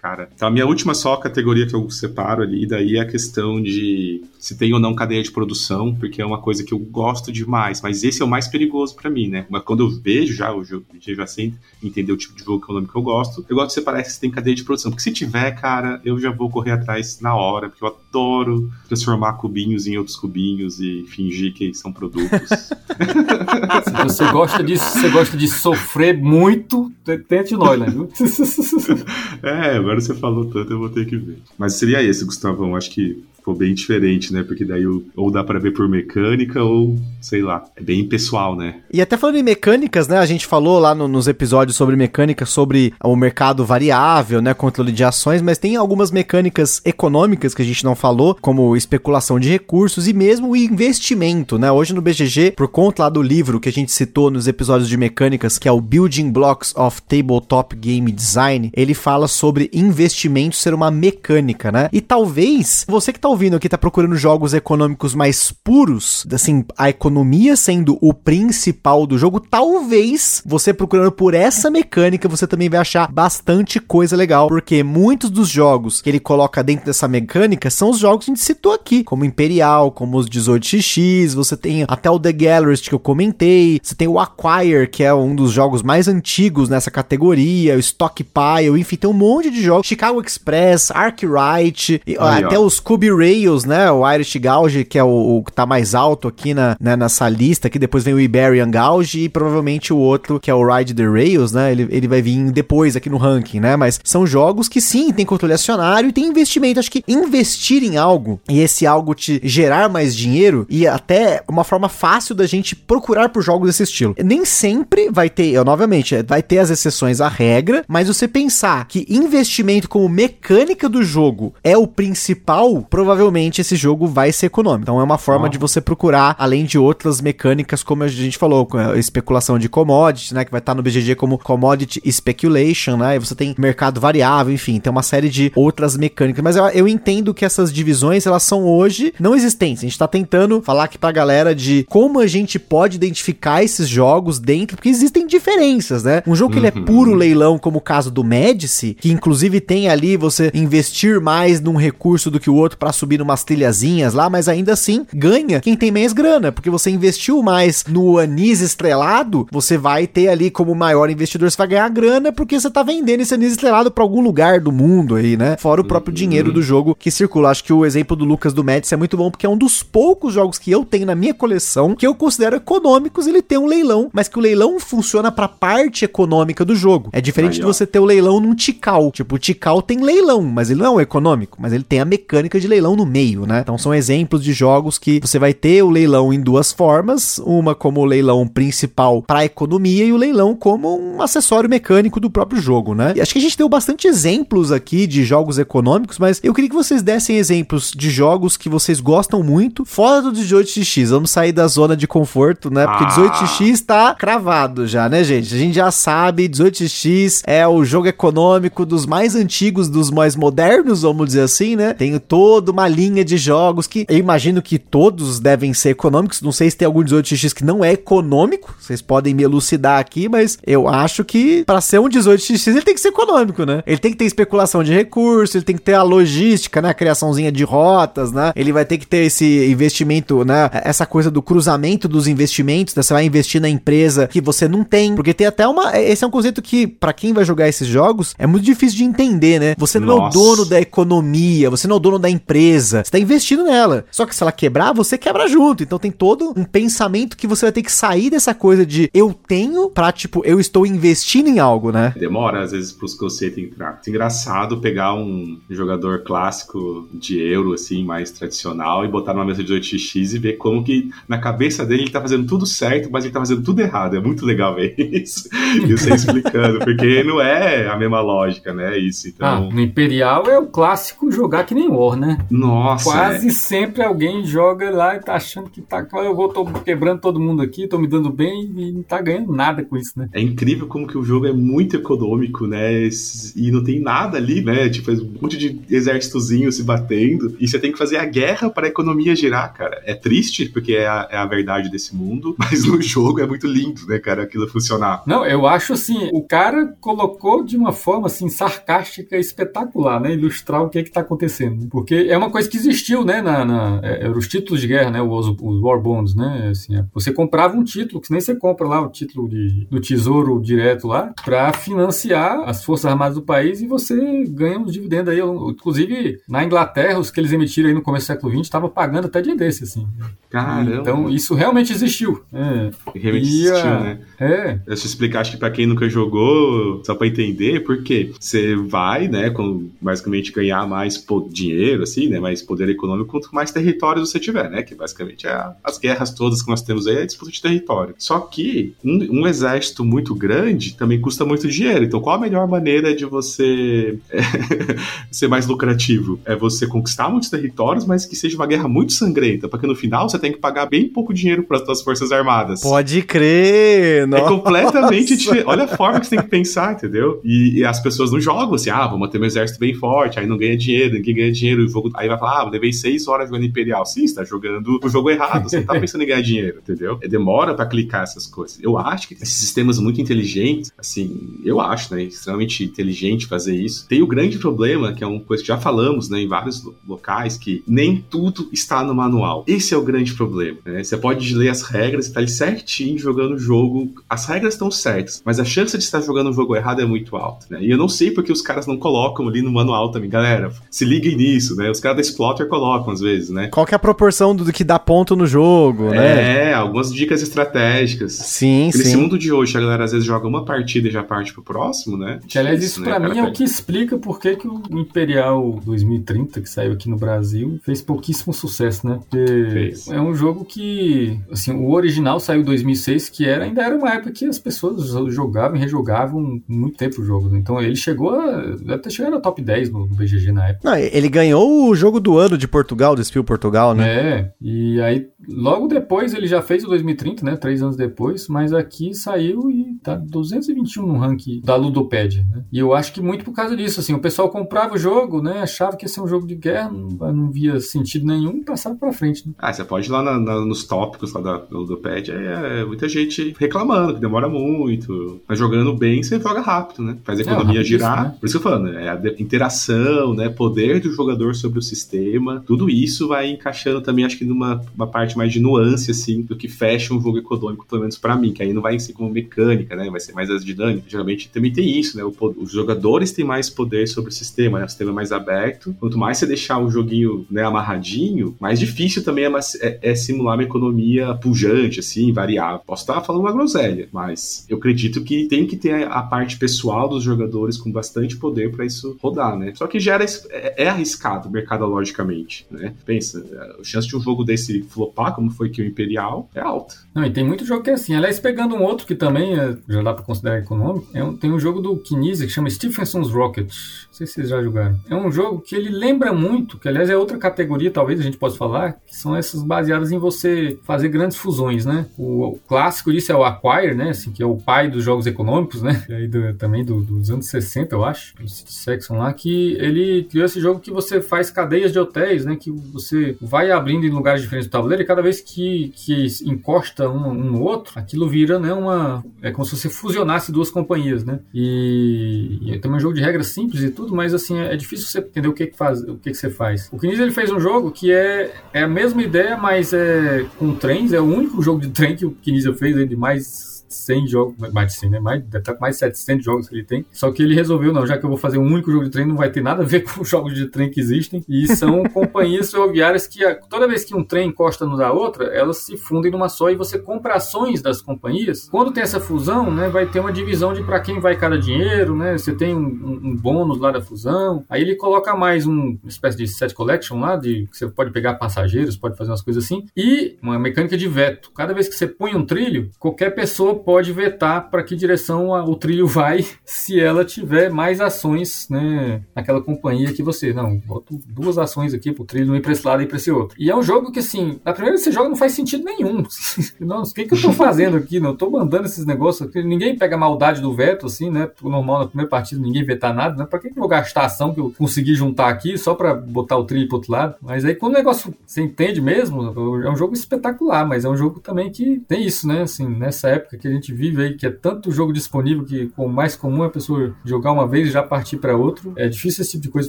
cara. Então a minha última só categoria que eu separo ali, daí é a questão de se tem ou não cadeia de produção, porque é uma coisa que eu gosto demais, mas esse é o mais perigoso para mim, né? Mas quando eu vejo já o jogo, já assim, entender o tipo de jogo econômico que eu gosto, eu gosto de separar se tem cadeia de produção, porque se tiver, cara, eu já vou correr atrás na hora, porque eu adoro transformar cubinhos em outros cubinhos e fingir que são produtos. se você gosta de, você gosta de sofrer muito, tente Neuland, viu? é, agora você falou tanto, eu vou ter que ver. Mas seria esse, Gustavão, acho que ficou bem diferente, né? Porque daí ou dá para ver por mecânica ou, sei lá, é bem pessoal, né? E até falando em mecânicas, né? A gente falou lá no, nos episódios sobre mecânica, sobre o mercado variável, né? Controle de ações, mas tem algumas mecânicas econômicas que a gente não falou, como especulação de recursos e mesmo o investimento, né? Hoje no BGG, por conta lá do livro que a gente citou nos episódios de mecânicas, que é o Building Blocks of Tabletop Game Design, ele fala sobre investimento ser uma mecânica, né? E talvez você que tá ouvindo aqui tá procurando jogos econômicos mais puros, assim, a economia sendo o principal do jogo, talvez você procurando por essa mecânica, você também vai achar bastante coisa legal, porque muitos dos jogos que ele coloca dentro dessa mecânica são os jogos que a gente citou aqui, como Imperial, como os 18x, você tem até o The Gallerist que eu comentei, você tem o Acquire, que é um dos jogos mais antigos nessa categoria, o Stockpile, enfim, tem um monte de jogos, Chicago Express, Arkwright, até os Scooby Rails, né? O Irish Gauge, que é o, o, que tá mais alto aqui na, né, nessa lista, que depois vem o Iberian Gauge e provavelmente o outro, que é o Ride the Rails, né? Ele, ele vai vir depois aqui no ranking, né? Mas são jogos que sim, tem controle acionário e tem investimento. Acho que investir em algo e esse algo te gerar mais dinheiro e até uma forma fácil da gente procurar por jogos desse estilo. Nem sempre vai ter, eu, novamente, vai ter as exceções à regra, mas você pensar que investimento como mecânica do jogo é o principal, provavelmente provavelmente esse jogo vai ser econômico. Então é uma forma de você procurar, além de outras mecânicas, como a gente falou, a especulação de commodity, né? Que vai estar no BGG como commodity speculation, né? E você tem mercado variável, enfim, tem uma série de outras mecânicas. Mas eu, eu entendo que essas divisões, elas são hoje não existentes. A gente tá tentando falar aqui pra galera de como a gente pode identificar esses jogos dentro, porque existem diferenças, né? Um jogo que ele é uhum. puro leilão, como o caso do Medici, que inclusive tem ali você investir mais num recurso do que o outro para subir umas trilhazinhas lá, mas ainda assim ganha quem tem mais grana, porque você investiu mais no anis estrelado, você vai ter ali como maior investidor, você vai ganhar grana porque você tá vendendo esse anis estrelado para algum lugar do mundo aí, né? Fora o próprio uhum. dinheiro do jogo que circula. Acho que o exemplo do Lucas do Médici é muito bom porque é um dos poucos jogos que eu tenho na minha coleção que eu considero econômicos, ele tem um leilão, mas que o leilão funciona para parte econômica do jogo. É diferente aí, de você ter o leilão num Tikal. Tipo, o Tikal tem leilão, mas ele não é econômico, mas ele tem a mecânica de leilão no meio, né? Então são exemplos de jogos que você vai ter o leilão em duas formas, uma como o leilão principal para economia e o leilão como um acessório mecânico do próprio jogo, né? E acho que a gente deu bastante exemplos aqui de jogos econômicos, mas eu queria que vocês dessem exemplos de jogos que vocês gostam muito fora do 18x. Vamos sair da zona de conforto, né? Porque 18x ah. tá cravado já, né, gente? A gente já sabe, 18x é o jogo econômico dos mais antigos, dos mais modernos, vamos dizer assim, né? Tem toda uma linha de jogos que eu imagino que todos devem ser econômicos. Não sei se tem algum 18x que não é econômico. Vocês podem me elucidar aqui, mas eu acho que para ser um 18x ele tem que ser econômico, né? Ele tem que ter especulação de recursos, ele tem que ter a logística, né? A criaçãozinha de rotas, né? Ele vai ter que ter esse investimento, né? Essa coisa do cruzamento dos investimentos, né? Você vai investir na empresa que você não tem, porque tem até uma. Esse é um conceito que, para quem vai jogar esses jogos, é muito difícil de entender, né? Você não Nossa. é o dono da economia, você não é o dono da empresa empresa, você tá investindo nela. Só que se ela quebrar, você quebra junto. Então tem todo um pensamento que você vai ter que sair dessa coisa de eu tenho pra, tipo, eu estou investindo em algo, né? Demora, às vezes, pros conceitos entrar. É engraçado pegar um jogador clássico de euro, assim, mais tradicional, e botar numa mesa de 8x e ver como que na cabeça dele ele tá fazendo tudo certo, mas ele tá fazendo tudo errado. É muito legal ver isso. e você explicando, porque não é a mesma lógica, né? Isso. Então... Ah, no Imperial é o clássico jogar que nem War, né? Nossa. Quase é. sempre alguém joga lá e tá achando que tá. Eu vou tô quebrando todo mundo aqui, tô me dando bem e não tá ganhando nada com isso, né? É incrível como que o jogo é muito econômico, né? E não tem nada ali, né? Tipo, um monte de exércitozinho se batendo. E você tem que fazer a guerra para a economia girar, cara. É triste, porque é a, é a verdade desse mundo, mas no jogo é muito lindo, né, cara, aquilo funcionar. Não, eu acho assim, o cara colocou de uma forma assim sarcástica espetacular, né? Ilustrar o que é que tá acontecendo. Porque é uma coisa que existiu, né? Na, na é, os títulos de guerra, né? Os, os War Bonds, né? Assim, é, você comprava um título, que nem você compra lá o título de, do tesouro direto lá, para financiar as forças armadas do país e você ganha uns dividendos aí. Inclusive, na Inglaterra, os que eles emitiram aí no começo do século XX estavam pagando até dia desse, assim. Caramba. Então, isso realmente existiu. É. Realmente e, existiu, a... né? É. Deixa eu explicar, acho que pra quem nunca jogou, só pra entender, porque você vai, né, com basicamente ganhar mais dinheiro, assim, né, mais poder econômico, quanto mais territórios você tiver, né, que basicamente é as guerras todas que nós temos aí, é disputa de território. Só que um, um exército muito grande também custa muito dinheiro, então qual a melhor maneira de você é, ser mais lucrativo? É você conquistar muitos territórios, mas que seja uma guerra muito sangrenta, porque no final você tem que pagar bem pouco dinheiro para as suas forças armadas. Pode crer! É completamente diferente. Olha a forma que você tem que pensar, entendeu? E, e, as pessoas não jogam assim, ah, vou manter meu exército bem forte, aí não ganha dinheiro, ninguém ganha dinheiro, o jogo... aí vai falar, ah, levei seis horas jogando Imperial. Sim, você tá jogando o jogo errado, você não tá pensando em ganhar dinheiro, entendeu? É, demora para clicar essas coisas. Eu acho que esses sistemas muito inteligentes, assim, eu acho, né, extremamente inteligente fazer isso. Tem o grande problema, que é uma coisa que já falamos, né, em vários locais, que nem tudo está no manual. Esse é o grande problema, né? Você pode ler as regras e tá ali certinho jogando o jogo as regras estão certas, mas a chance de estar jogando o jogo errado é muito alta, né? E eu não sei porque os caras não colocam ali no manual também, galera, se liguem nisso, né? Os caras da Splotter colocam às vezes, né? Qual que é a proporção do que dá ponto no jogo, é, né? É, algumas dicas estratégicas. Sim, Nesse sim. Nesse mundo de hoje, a galera às vezes joga uma partida e já parte pro próximo, né? Que, aliás, isso, isso né? pra mim é o que explica por que, que o Imperial 2030, que saiu aqui no Brasil, fez pouquíssimo sucesso, né? Porque fez. é um jogo que, assim, o original saiu em 2006, que era, ainda era uma época que as pessoas jogavam e rejogavam muito tempo o jogo. Né? Então ele chegou a. Deve ter chegado no top 10 no, no BGG na época. Não, ele ganhou o jogo do ano de Portugal, do Spiel Portugal, né? É, e aí logo depois ele já fez o 2030, né? Três anos depois, mas aqui saiu e tá 221 no ranking da Ludopad, né? E eu acho que muito por causa disso, assim, o pessoal comprava o jogo, né? Achava que ia ser um jogo de guerra, não, não via sentido nenhum, passava pra frente, né? Ah, você pode ir lá na, na, nos tópicos lá da, da Ludopad, é, é muita gente reclamando que demora muito. Mas jogando bem, você joga rápido, né? Faz a economia é, girar. Né? Por isso que eu falando, é a interação, né? Poder do jogador sobre o sistema. Tudo isso vai encaixando também, acho que numa uma parte mais de nuance, assim, do que fecha um jogo econômico, pelo menos para mim, que aí não vai ser como mecânica, né? Vai ser mais as dinâmicas. Geralmente também tem isso, né? O, os jogadores têm mais poder sobre o sistema, né? O sistema é mais aberto. Quanto mais você deixar o joguinho né, amarradinho, mais difícil também é, é, é simular uma economia pujante, assim, variável. Posso estar falando uma groselha, mas eu acredito que tem que ter a parte pessoal dos jogadores com bastante poder para isso rodar, né? Só que gera é, é arriscado mercadologicamente, né? Pensa, a chance de um jogo desse flopar, como foi que o Imperial, é alta. Não, e tem muito jogo que é assim. Aliás, pegando um outro que também é, já dá para considerar econômico, é um, tem um jogo do Kinesi que chama Stephenson's Rocket. Não sei se vocês já jogaram. É um jogo que ele lembra muito, que aliás é outra categoria, talvez a gente possa falar, que são essas baseadas em você fazer grandes fusões, né? O, o clássico disso é o Acquire, né? Assim, que é o pai dos jogos econômicos, né? E aí do, também do, dos anos 60, eu acho, do City Saxon lá, que ele criou esse jogo que você faz cadeias de hotéis, né? Que você vai abrindo em lugares diferentes do tabuleiro e cada vez que, que encosta um, um no outro, aquilo vira, né? Uma. É como se você fusionasse duas companhias, né? E, e é também um jogo de regras simples e tudo, mas assim, é difícil você entender o que, que faz, o que, que você faz. O Kniz ele fez um jogo que é, é a mesma ideia, mas é com trens, é o único jogo de trem que o Kniz fez, de mais 100 jogos, mais de 100, né? Mais, deve estar com mais de 700 jogos que ele tem. Só que ele resolveu, não, já que eu vou fazer um único jogo de trem, não vai ter nada a ver com os jogos de trem que existem. E são companhias ferroviárias que, toda vez que um trem encosta no da outra, elas se fundem numa só e você compra ações das companhias. Quando tem essa fusão, né, vai ter uma divisão de para quem vai cada dinheiro, né? Você tem um, um, um, bônus lá da fusão. Aí ele coloca mais um, uma espécie de set collection lá, de que você pode pegar passageiros, pode fazer umas coisas assim. E uma mecânica de veto. Cada vez que você põe um trilho, qualquer pessoa pode vetar para que direção a, o trilho vai se ela tiver mais ações, né, naquela companhia que você, não, boto duas ações aqui pro trilho ir pra esse lado e pra esse outro. E é um jogo que, assim, na primeira vez que você joga não faz sentido nenhum. Nossa, o que, que eu tô fazendo aqui? Não tô mandando esses negócios aqui. Ninguém pega a maldade do veto, assim, né? Normal, na primeira partida ninguém vetar nada, né? Pra que, que eu vou gastar a ação que eu consegui juntar aqui só pra botar o trilho pro outro lado? Mas aí quando o negócio você entende mesmo, é um jogo espetacular, mas é um jogo também que tem isso, né? Assim, nessa época que a gente vive aí, que é tanto jogo disponível que o mais comum é a pessoa jogar uma vez e já partir para outro. É difícil esse tipo de coisa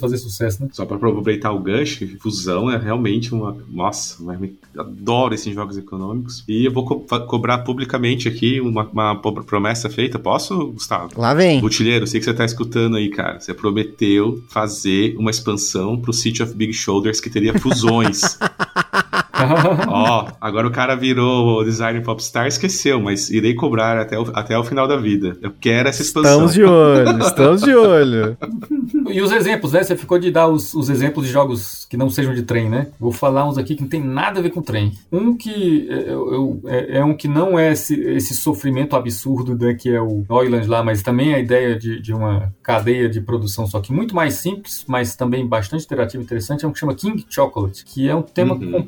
fazer sucesso, né? Só para aproveitar o gancho, fusão é realmente uma. Nossa, adoro esses jogos econômicos. E eu vou co cobrar publicamente aqui uma, uma, promessa feita. Posso, Gustavo? Lá vem. Butilheiro, sei que você tá escutando aí, cara. Você prometeu fazer uma expansão pro City of Big Shoulders que teria fusões. Ó, oh, agora o cara virou designer popstar, esqueceu, mas irei cobrar até o, até o final da vida. Eu quero essa expansão. Estamos de olho, estamos de olho. E os exemplos, né? Você ficou de dar os, os, exemplos de jogos que não sejam de trem, né? Vou falar uns aqui que não tem nada a ver com trem. Um que é, eu, é, é um que não é esse, esse sofrimento absurdo né, que é o Oiland lá, mas também a ideia de, de uma cadeia de produção, só que muito mais simples, mas também bastante interativo e interessante, é um que chama King Chocolate, que é um tema uhum.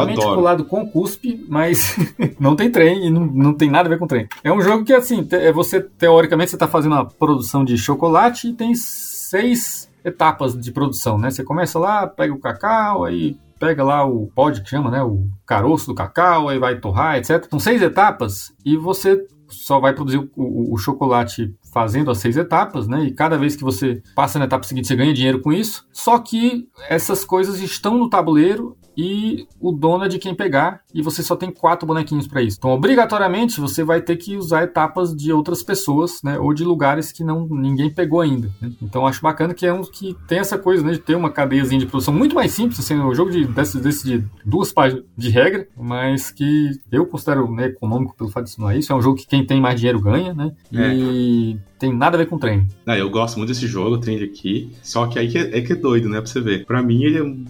Completamente colado com cuspe, mas não tem trem e não, não tem nada a ver com trem. É um jogo que, assim, é você, teoricamente, você está fazendo uma produção de chocolate e tem seis etapas de produção, né? Você começa lá, pega o cacau, aí pega lá o pod que chama, né? O caroço do cacau, aí vai torrar, etc. São seis etapas e você só vai produzir o, o, o, chocolate fazendo as seis etapas, né? E cada vez que você passa na etapa seguinte, você ganha dinheiro com isso. Só que essas coisas estão no tabuleiro e o dono é de quem pegar e você só tem quatro bonequinhos para isso. Então, obrigatoriamente, você vai ter que usar etapas de outras pessoas, né, ou de lugares que não ninguém pegou ainda. Né? Então, acho bacana que é um que tem essa coisa, né, de ter uma cadeiazinha de produção muito mais simples, assim, um jogo de desse, desse de duas páginas de regra, mas que eu considero né, econômico pelo fato de não é isso. É um jogo que quem tem mais dinheiro ganha, né? É. E tem nada a ver com trem. Ah, eu gosto muito desse jogo, o trem aqui. Só que aí que é, é, que é doido, né? Pra você ver. Pra mim, ele é. Um,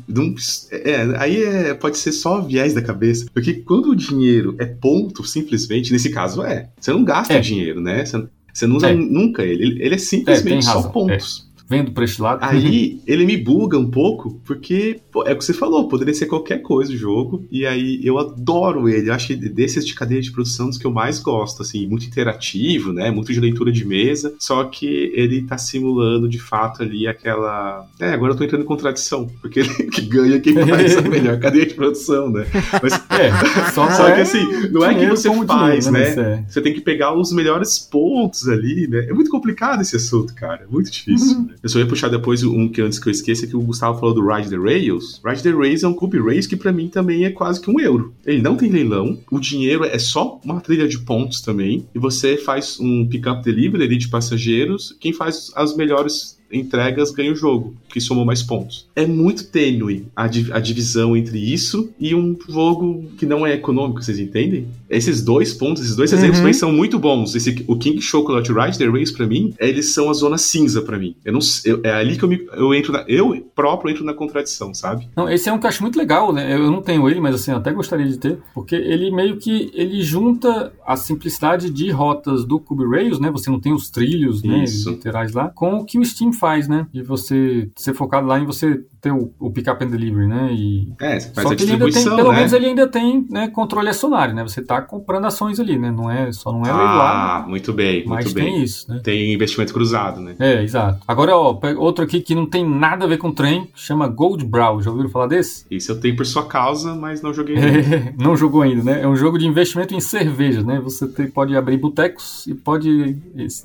é aí é, pode ser só viés da cabeça. Porque quando o dinheiro é ponto, simplesmente, nesse caso é. Você não gasta é. dinheiro, né? Você, você não usa é. nunca ele. Ele é simplesmente só pontos vendo para este lado. Aí ele me buga um pouco, porque pô, é o que você falou, poderia ser qualquer coisa o jogo, e aí eu adoro ele. Eu acho que desses de cadeia de produção dos que eu mais gosto, assim, muito interativo, né? Muito de leitura de mesa, só que ele tá simulando de fato ali aquela. É, agora eu tô entrando em contradição, porque ele que ganha quem faz a melhor cadeia de produção, né? Mas, é, só, só que é assim, não é que você faz, dinheiro, né? né? Você tem que pegar os melhores pontos ali, né? É muito complicado esse assunto, cara. É muito difícil. Eu só ia puxar depois um que antes que eu esqueça, que o Gustavo falou do Ride the Rails. Ride the Rails é um Cube Race que para mim também é quase que um euro. Ele não tem leilão, o dinheiro é só uma trilha de pontos também, e você faz um pick-up delivery de passageiros, quem faz as melhores entregas ganha o jogo, que somou mais pontos. É muito tênue a, a divisão entre isso e um jogo que não é econômico, vocês entendem? Esses dois pontos, esses dois uhum. exemplos são muito bons. Esse, o King Chocolate Ride the Race, pra mim, eles são a zona cinza para mim. Eu não, eu, é ali que eu, me, eu entro na, eu próprio entro na contradição, sabe? Não, esse é um que eu acho muito legal, né? Eu não tenho ele, mas assim, até gostaria de ter, porque ele meio que ele junta a simplicidade de rotas do Cube Rails, né? Você não tem os trilhos, né, laterais lá, com o que o Steam faz, né? De você ser focado lá em você ter o, o pick-up and delivery, né? E... É, você faz Só a que ele ainda tem, pelo né? menos ele ainda tem né, controle acionário, né? Você está comprando ações ali, né? Não é, só não é Ah, muito bem, mas muito bem. tem isso, né? Tem investimento cruzado, né? É, exato. Agora, ó, outro aqui que não tem nada a ver com trem, chama Gold Brow. Já ouviram falar desse? Isso eu tenho por sua causa, mas não joguei ainda. não jogou ainda, né? É um jogo de investimento em cerveja, né? Você tem, pode abrir botecos e pode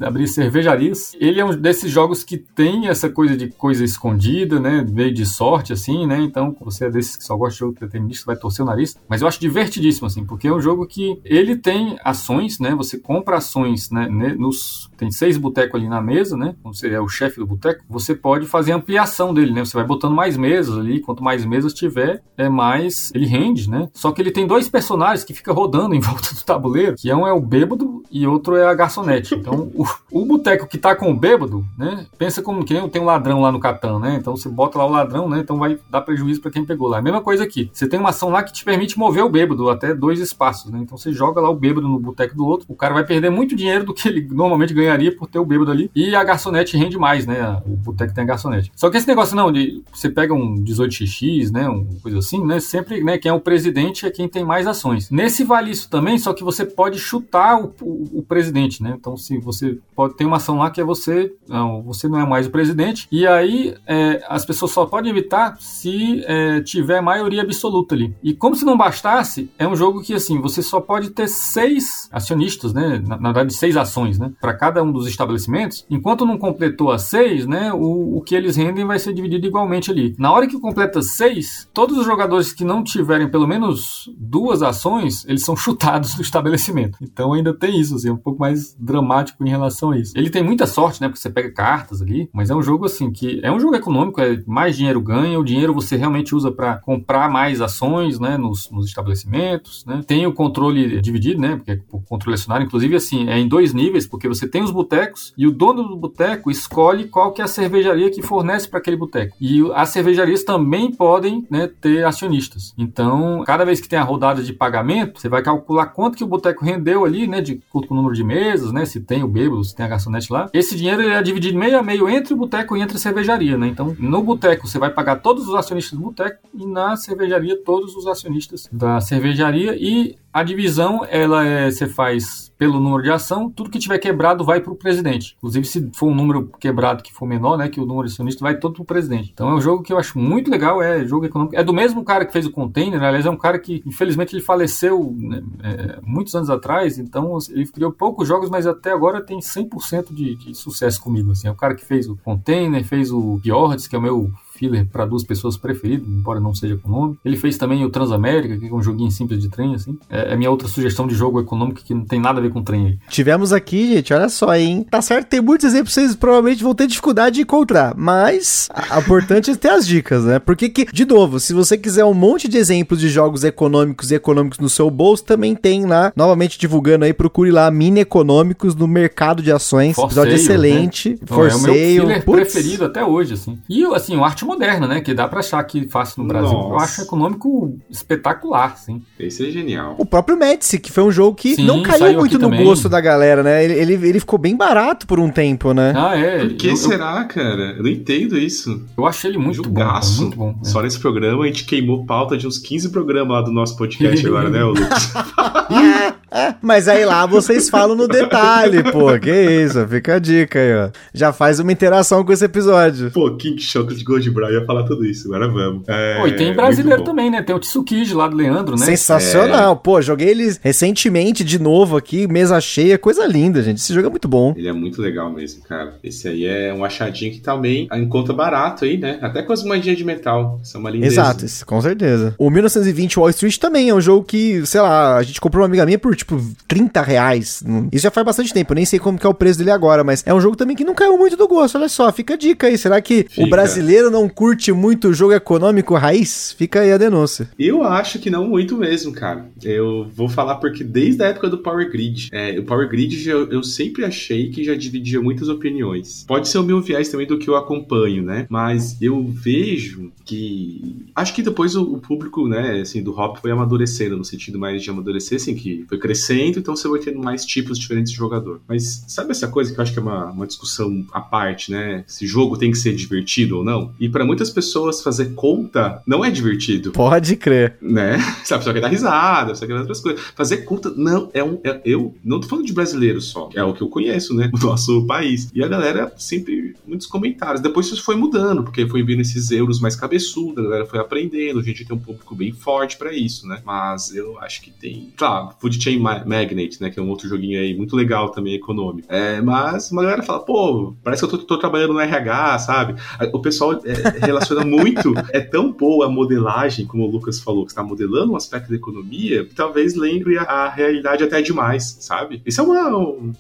abrir cervejarias. Ele é um desses jogos que tem essa coisa de coisa escondida, né? Meio de sorte, assim, né? Então, você é desses que só gosta de jogo determinista, vai torcer o nariz. Mas eu acho divertidíssimo, assim, porque é um jogo que ele tem ações, né? Você compra ações, né? Nos, tem seis botecos ali na mesa, né? Como você é o chefe do boteco, você pode fazer ampliação dele, né? Você vai botando mais mesas ali, quanto mais mesas tiver, é mais ele rende, né? Só que ele tem dois personagens que ficam rodando em volta do tabuleiro, que um é o bêbado e outro é a garçonete. Então, o, o boteco que tá com o bêbado, né? Pensa como que nem tem um ladrão lá no Catan, né? Então você bota lá o ladrão, né? Então vai dar prejuízo para quem pegou lá. Mesma coisa aqui. Você tem uma ação lá que te permite mover o bêbado até dois espaços, né? Então você joga lá o bêbado no boteco do outro, o cara vai perder muito dinheiro do que ele normalmente ganharia por ter o bêbado ali. E a garçonete rende mais, né? O boteco tem a garçonete. Só que esse negócio não, de você pega um 18x, né? Uma coisa assim, né? Sempre, né? Quem é o presidente é quem tem mais ações. Nesse vale isso também, só que você pode chutar o, o, o presidente, né? Então se você pode ter uma ação lá que é você, não, você não é mais o presidente, e aí é, as pessoas só podem evitar se é, tiver maioria absoluta ali. E como se não bastasse, é um jogo que assim, você só pode ter seis acionistas, né? Na, na verdade, seis ações, né? Para cada um dos estabelecimentos. Enquanto não completou as seis, né? O, o que eles rendem vai ser dividido igualmente ali. Na hora que completa seis, todos os jogadores que não tiverem pelo menos duas ações, eles são chutados do estabelecimento. Então ainda tem isso, assim, um pouco mais dramático em relação a isso. Ele tem muita sorte, né? Porque você pega cartas ali, mas é um jogo assim que é um jogo econômico, é mais dinheiro ganha, o dinheiro você realmente usa para comprar mais ações, né? Nos, nos estabelecimentos, né? Tem o controle dividido, né? Porque o controle acionário, inclusive, assim, é em dois níveis, porque você tem os botecos e o dono do boteco escolhe qual que é a cervejaria que fornece para aquele boteco. E as cervejarias também podem né, ter acionistas. Então, cada vez que tem a rodada de pagamento, você vai calcular quanto que o boteco rendeu ali, né? De acordo com o número de mesas, né? Se tem o bêbado, se tem a garçonete lá. Esse dinheiro é dividido meio a meio entre o boteco e entre a cervejaria, né? Então, no boteco você vai pagar todos os acionistas do boteco e na cervejaria todos os acionistas da cervejaria e a divisão, ela é, você faz pelo número de ação, tudo que tiver quebrado vai para o presidente. Inclusive, se for um número quebrado que for menor, né, que o número acionista vai todo para o presidente. Então é um jogo que eu acho muito legal, é jogo econômico. É do mesmo cara que fez o Container, aliás, é um cara que, infelizmente, ele faleceu né, é, muitos anos atrás, então ele criou poucos jogos, mas até agora tem 100% de, de sucesso comigo. Assim. É o cara que fez o Container, fez o Fjords, que é o meu filler para duas pessoas preferido, embora não seja nome. Ele fez também o Transamérica, que é um joguinho simples de trem, assim. É, é minha outra sugestão de jogo econômico que não tem nada a ver com trem aí. Tivemos aqui, gente, olha só, hein? Tá certo, tem muitos exemplos que vocês provavelmente vão ter dificuldade de encontrar, mas o importante é ter as dicas, né? Porque que, de novo, se você quiser um monte de exemplos de jogos econômicos e econômicos no seu bolso, também tem lá, novamente divulgando aí, procure lá mini econômicos no mercado de ações. For episódio sale, excelente. Né? For é o meu preferido até hoje, assim. E, assim, o arte moderna, né? Que dá pra achar aqui fácil no Brasil. Eu Nossa. acho econômico espetacular, assim. Esse é genial. O próprio Medici, que foi um jogo que Sim, não caiu muito no também. gosto da galera, né? Ele, ele, ele ficou bem barato por um tempo, né? Ah, é. Por que eu, eu, será, cara? Eu não entendo isso. eu achei ele muito bom. Jogaço. Muito bom. é. Só nesse programa a gente queimou pauta de uns 15 programas lá do nosso podcast agora, né, Lucas? É, mas aí lá vocês falam no detalhe, pô. Que isso, fica a dica aí, ó. Já faz uma interação com esse episódio. Pô, King Chocolate Gold Brown ia falar tudo isso, agora vamos. É, Pô, e tem brasileiro também, né? Tem o Tsukiji lá do Leandro, né? Sensacional. Pô, joguei eles recentemente de novo aqui, mesa cheia, coisa linda, gente. Esse jogo é muito bom. Ele é muito legal mesmo, cara. Esse aí é um achadinho que também encontra barato aí, né? Até com as moedinhas de metal. São uma lindeza. Exato, com certeza. O 1920 Wall Street também é um jogo que, sei lá, a gente comprou uma amiga minha por, tipo, 30 reais. Isso já faz bastante tempo, eu nem sei como que é o preço dele agora, mas é um jogo também que não caiu muito do gosto. Olha só, fica a dica aí. Será que o Fica. brasileiro não curte muito o jogo econômico raiz? Fica aí a denúncia. Eu acho que não muito mesmo, cara. Eu vou falar porque desde a época do Power Grid, é, o Power Grid já- eu, sempre achei que já dividia muitas opiniões. Pode ser o meu viés também do que eu acompanho, né? Mas eu vejo que. Acho que depois o, o público, né, assim, do Hop foi amadurecendo, no sentido mais de amadurecer, assim, que foi crescendo, então você vai tendo mais tipos diferentes de jogador. Mas sabe essa coisa que eu acho que é uma, uma discussão à parte, né? Se jogo tem que ser divertido ou não? E para muitas pessoas fazer conta não é divertido Pode crer. né? A pessoa quer dar risada, pessoa quer dar outras coisas. Fazer conta, não, é um. é- eu não tô falando de brasileiro só, é o que eu conheço, né? O nosso país. E a galera sempre, muitos comentários. Depois isso foi mudando, porque foi vindo esses euros mais cabeçudos, a galera foi aprendendo, a gente tem um público bem forte pra isso, né? Mas eu acho que tem. Claro, Food Chain Ma- Magnate, né? Que é um outro joguinho aí muito legal também, econômico. É, mas uma galera fala, pô, parece que eu tô, tô trabalhando no RH, sabe? O pessoal é, relaciona muito, é tão boa a modelagem, como o Lucas falou, que está modelando um aspecto da economia, que talvez lembre a, a realidade até demais, sabe? Isso é uma,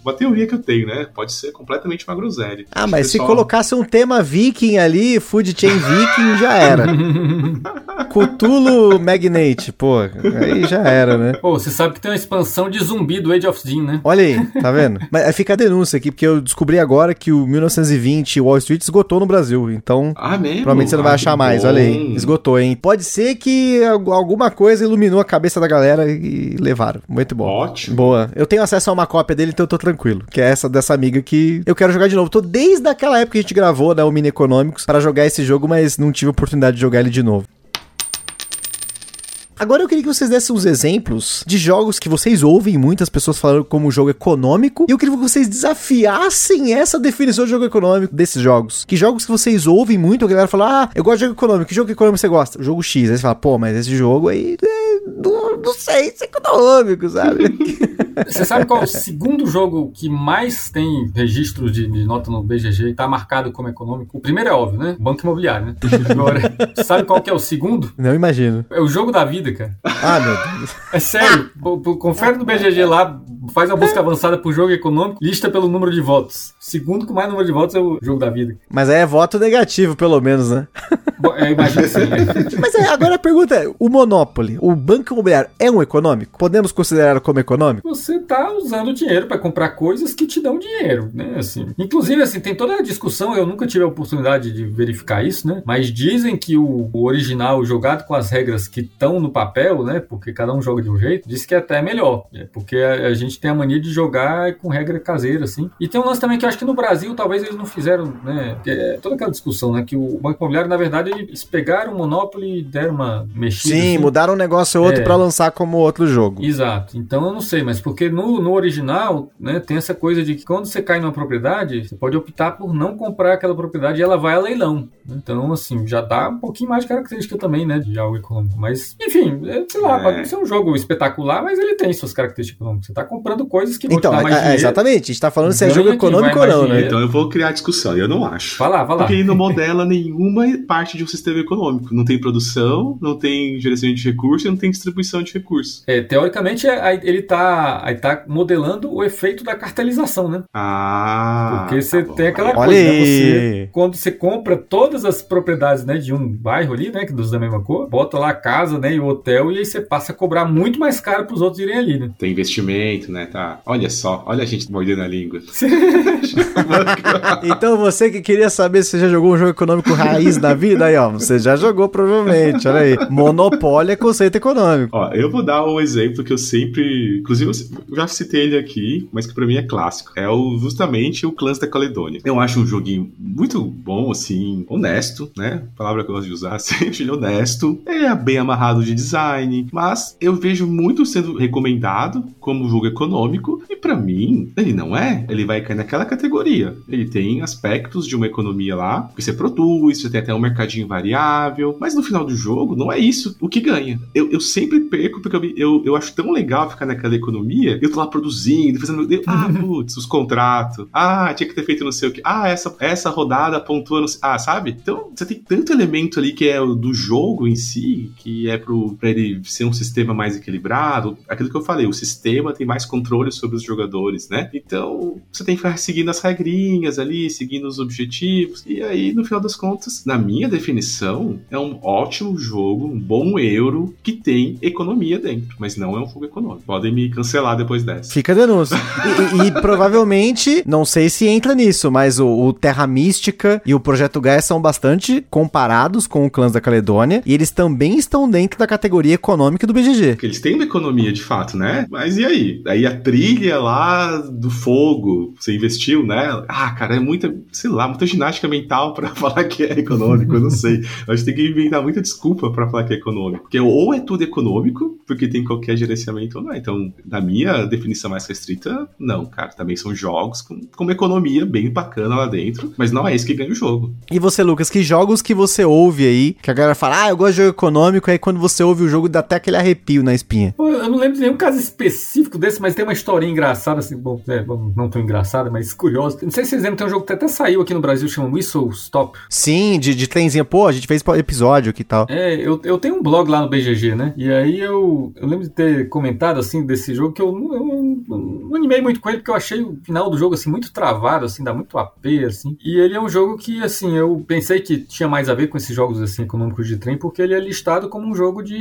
uma teoria que eu tenho, né? Pode ser completamente uma groselha. Ah, Acho mas que se pessoal- colocasse um tema viking ali, Food Chain Viking, já era. Cthulhu Magnate, pô, aí já era, né? Pô, você sabe que tem uma expansão de zumbi do Age of Steam, né? Olha aí, tá vendo? Mas aí fica a denúncia aqui, porque eu descobri agora que o 1920 Wall Street esgotou no Brasil, então Ah, mesmo? provavelmente você não vai Ah, achar mais, bom. olha aí, esgotou, hein? Pode ser que algu- alguma coisa iluminou a cabeça da galera e levaram, muito bom. Ótimo. Boa. Eu tenho acesso a uma cópia dele, então eu tô tranquilo. Que é essa dessa amiga que eu quero jogar de novo. Tô desde aquela época que a gente gravou, né, o Mini Econômicos, pra jogar esse jogo, mas não tive oportunidade de jogar ele de novo. Agora eu queria que vocês dessem uns exemplos de jogos que vocês ouvem muitas pessoas falando como jogo econômico. E eu queria que vocês desafiassem essa definição de jogo econômico desses jogos. Que jogos que vocês ouvem muito, a galera fala, ah, eu gosto de jogo econômico. Que jogo econômico você gosta? Jogo X. Aí você fala, pô, mas esse jogo aí, é, não, não sei se é econômico, sabe? Você sabe qual é o segundo jogo que mais tem registro de, de nota no BGG e tá marcado como econômico? O primeiro é óbvio, né? Banco Imobiliário, né? Agora, sabe qual que é o segundo? não imagino. É o jogo da vida, cara. Ah, meu Deus. É sério. Confere no BGG lá, faz uma busca avançada pro jogo econômico, lista pelo número de votos. Segundo com mais número de votos é o jogo da vida. Mas aí é voto negativo, pelo menos, né? Bom, é, imagina assim. né? Mas é, agora a pergunta é: o Monopoly, o Banco Imobiliário, é um econômico? Podemos considerar como econômico? Você tá usando dinheiro para comprar coisas que te dão dinheiro, né? Assim, inclusive assim, tem toda a discussão, eu nunca tive a oportunidade de verificar isso, né? Mas dizem que o, o original jogado com as regras que estão no papel, né? Porque cada um joga de um jeito, diz que é até melhor, né? Porque a, a gente tem a mania de jogar com regra caseira assim. E tem um lance também que eu acho que no Brasil talvez eles não fizeram, né? É toda aquela discussão, né? Que o Banco Imobiliário, na verdade, eles pegaram o Monopoly e deram uma mexida Sim, assim. mudaram um negócio ou outro É. pra lançar como outro jogo. Exato. Então eu não sei, mas porque no, no original, né, tem essa coisa de que quando você cai numa propriedade, você pode optar por não comprar aquela propriedade e ela vai a leilão. Então, assim, já dá um pouquinho mais de característica também, né, de algo econômico. Mas, enfim, é, sei lá, É. pode ser um jogo espetacular, mas ele tem suas características econômicas. Você tá comprando coisas que vão Então, te dar mais é- é, dinheiro. exatamente, a gente tá falando se é jogo econômico ou não, mais né? Então eu vou criar discussão, eu não acho. Vai lá, vai lá. Porque ele não modela nenhuma parte de um sistema econômico. Não tem produção, não tem gerenciamento de recursos e não tem distribuição de recursos. É, teoricamente, ele tá, aí tá modelando o efeito da cartelização, né? Ah. Porque você tá tem aquela Olha coisa, né? Você, quando você compra todas as propriedades, né, de um bairro ali, né, que dos da mesma cor, bota lá a casa, né, e o hotel, e aí você passa a cobrar muito mais caro pros outros irem ali, né? Tem investimento, né? Tá. Olha só, olha a gente mordendo a língua. Então você que queria saber se você já jogou um jogo econômico raiz da vida, aí ó, você já jogou provavelmente, olha aí. Monopólio é conceito econômico. Ó, eu vou dar um exemplo que eu sempre. Inclusive, eu já citei ele aqui, mas que pra mim é clássico. É o, justamente o Clãs da Caledônia. Eu acho um joguinho muito bom, assim, honesto, né? Palavra que eu gosto de usar, sempre ele é honesto. Ele é bem amarrado de design, mas eu vejo muito sendo recomendado como jogo econômico, e pra mim, ele não é. Ele vai cair naquela categoria. Ele tem aspectos de uma economia lá, que você produz, você tem até um mercadinho variável, mas no final do jogo, não é isso o que ganha. Eu, eu sempre perco porque eu, eu, eu acho tão legal ficar naquela economia, eu tô lá produzindo, fazendo. ah, putz, os contratos. Ah, tinha que ter feito não sei o que. Ah, essa, essa rodada pontua no. Ah, sabe? Então, você tem tanto elemento ali que é do jogo em si, que é pro, pra ele ser um sistema mais equilibrado. Aquilo que eu falei, o sistema tem mais controle sobre os jogadores, né? Então, você tem que ficar seguindo as regrinhas ali, seguindo os objetivos. E aí, no final das contas, na minha definição, é um ótimo jogo, um bom euro que tem economia dentro, mas não é um jogo econômico. Podem me cancelar depois dessa. Fica a denúncia. E, e- e provavelmente, não sei se entra nisso, mas o, o Terra Mística e o Projeto Gaia são bastante comparados com o Clãs da Caledônia. E eles também estão dentro da categoria econômica do BGG. Porque eles têm uma economia de fato, né? Mas e aí? Aí a trilha lá do fogo, você investiu nela? Ah, cara, é muita, sei lá, muita ginástica mental pra falar que é econômico, eu não sei. A gente tem que inventar muita desculpa pra falar que é econômico. Porque ou é tudo econômico, porque tem qualquer gerenciamento ou não. é. Então, na minha definição mais restrita, não, cara. Também são jogos com, com uma economia bem bacana lá dentro, mas não é isso que ganha o jogo. E você, Lucas, que jogos que você ouve aí, que a galera fala, ah, eu gosto de jogo econômico, aí quando você ouve o jogo dá até aquele arrepio na espinha. Eu não lembro de nenhum caso específico desse, mas tem uma historinha engraçada, assim, bom, é, bom, não tão engraçada, mas curiosa. Não sei se vocês lembram, tem um jogo que até saiu aqui no Brasil, chama Whistle Stop. Sim, de, de trenzinho. Pô, a gente fez episódio aqui e tal. É, eu, eu tenho um blog lá no BGG, né? E aí eu, eu lembro de ter comentado, assim, desse jogo, que eu, eu, não animei muito com ele, porque eu achei o final do jogo, assim, muito travado, assim, dá muito AP, assim. E ele é um jogo que, assim, eu pensei que tinha mais a ver com esses jogos, assim, econômicos de trem, porque ele é listado como um jogo de...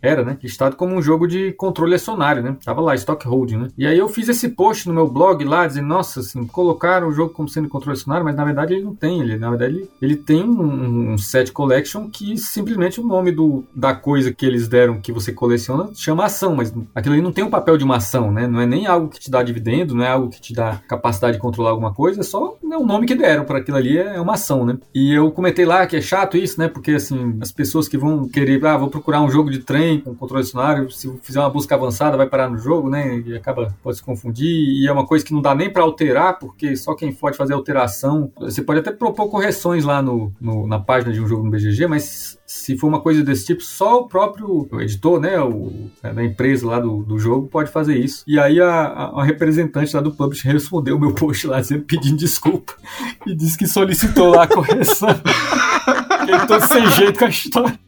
Era, né? Listado como um jogo de controle acionário, né? Tava lá, Stock Holding, né? E aí eu fiz esse post no meu blog lá, dizendo, nossa, assim, colocaram o jogo como sendo controle acionário, mas na verdade ele não tem. Ele, na verdade, ele, ele tem um, um set collection que simplesmente o nome do, da coisa que eles deram que você coleciona chama ação, mas aquilo ali não tem o papel de uma ação, né? Não é nem algo que te dá dividendo, não é algo que te dá capacidade de controlar alguma coisa, é só né, o nome que deram para aquilo ali é uma ação, né? E eu comentei lá que é chato isso, né? Porque assim, as pessoas que vão querer, ah, vou procurar um jogo de trem com controle acionário, se fizer uma busca avançada vai parar no jogo, né? E acaba pode se confundir e é uma coisa que não dá nem para alterar, porque só quem pode fazer alteração. Você pode até propor correções lá no, no, na página de um jogo no BGG, mas se for uma coisa desse tipo, só o próprio editor, né, o, é, da empresa lá do, do jogo pode fazer isso. E aí a, a, a representante lá do publisher respondeu o meu post lá dizendo, pedindo desculpa e disse que solicitou lá a correção. ele tô sem jeito com a história.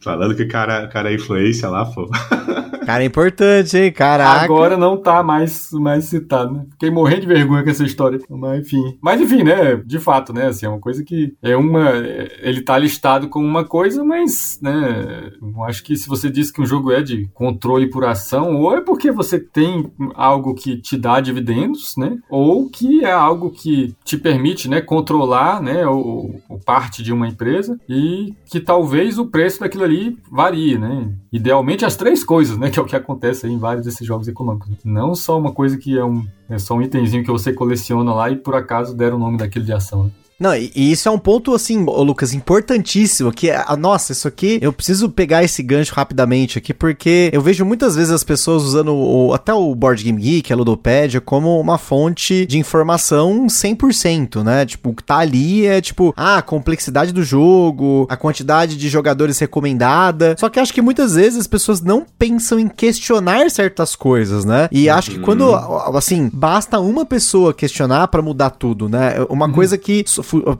Falando que o cara, cara é influência lá, pô. Cara, é importante, hein? Caraca. Agora não tá mais, mais citado, né? Fiquei morrendo de vergonha com essa história. Mas enfim. Mas enfim, né? De fato, né? Assim, é uma coisa que é uma. Ele tá listado como uma coisa, mas, né? Eu acho que se você diz que um jogo é de controle por ação, ou é porque você tem algo que te dá dividendos, né? Ou que é algo que te permite, né? Controlar, né? O, o parte de uma empresa e que talvez o preço daquilo ali varie, né? Idealmente as três coisas, né? É o que acontece em vários desses jogos econômicos. Não só uma coisa que é um é só um itemzinho que você coleciona lá e por acaso deram o nome daquele de ação. Né? Não, e, e, isso é um ponto, assim, Lucas, importantíssimo, que, a, nossa, isso aqui, eu preciso pegar esse gancho rapidamente aqui, porque eu vejo muitas vezes as pessoas usando o, até o Board Game Geek, a Ludopédia, como uma fonte de informação 100%, né? Tipo, o que tá ali é, tipo, ah, a complexidade do jogo, a quantidade de jogadores recomendada, só que acho que muitas vezes as pessoas não pensam em questionar certas coisas, né? E uhum. acho que quando, assim, basta uma pessoa questionar para mudar tudo, né? Uma uhum. coisa que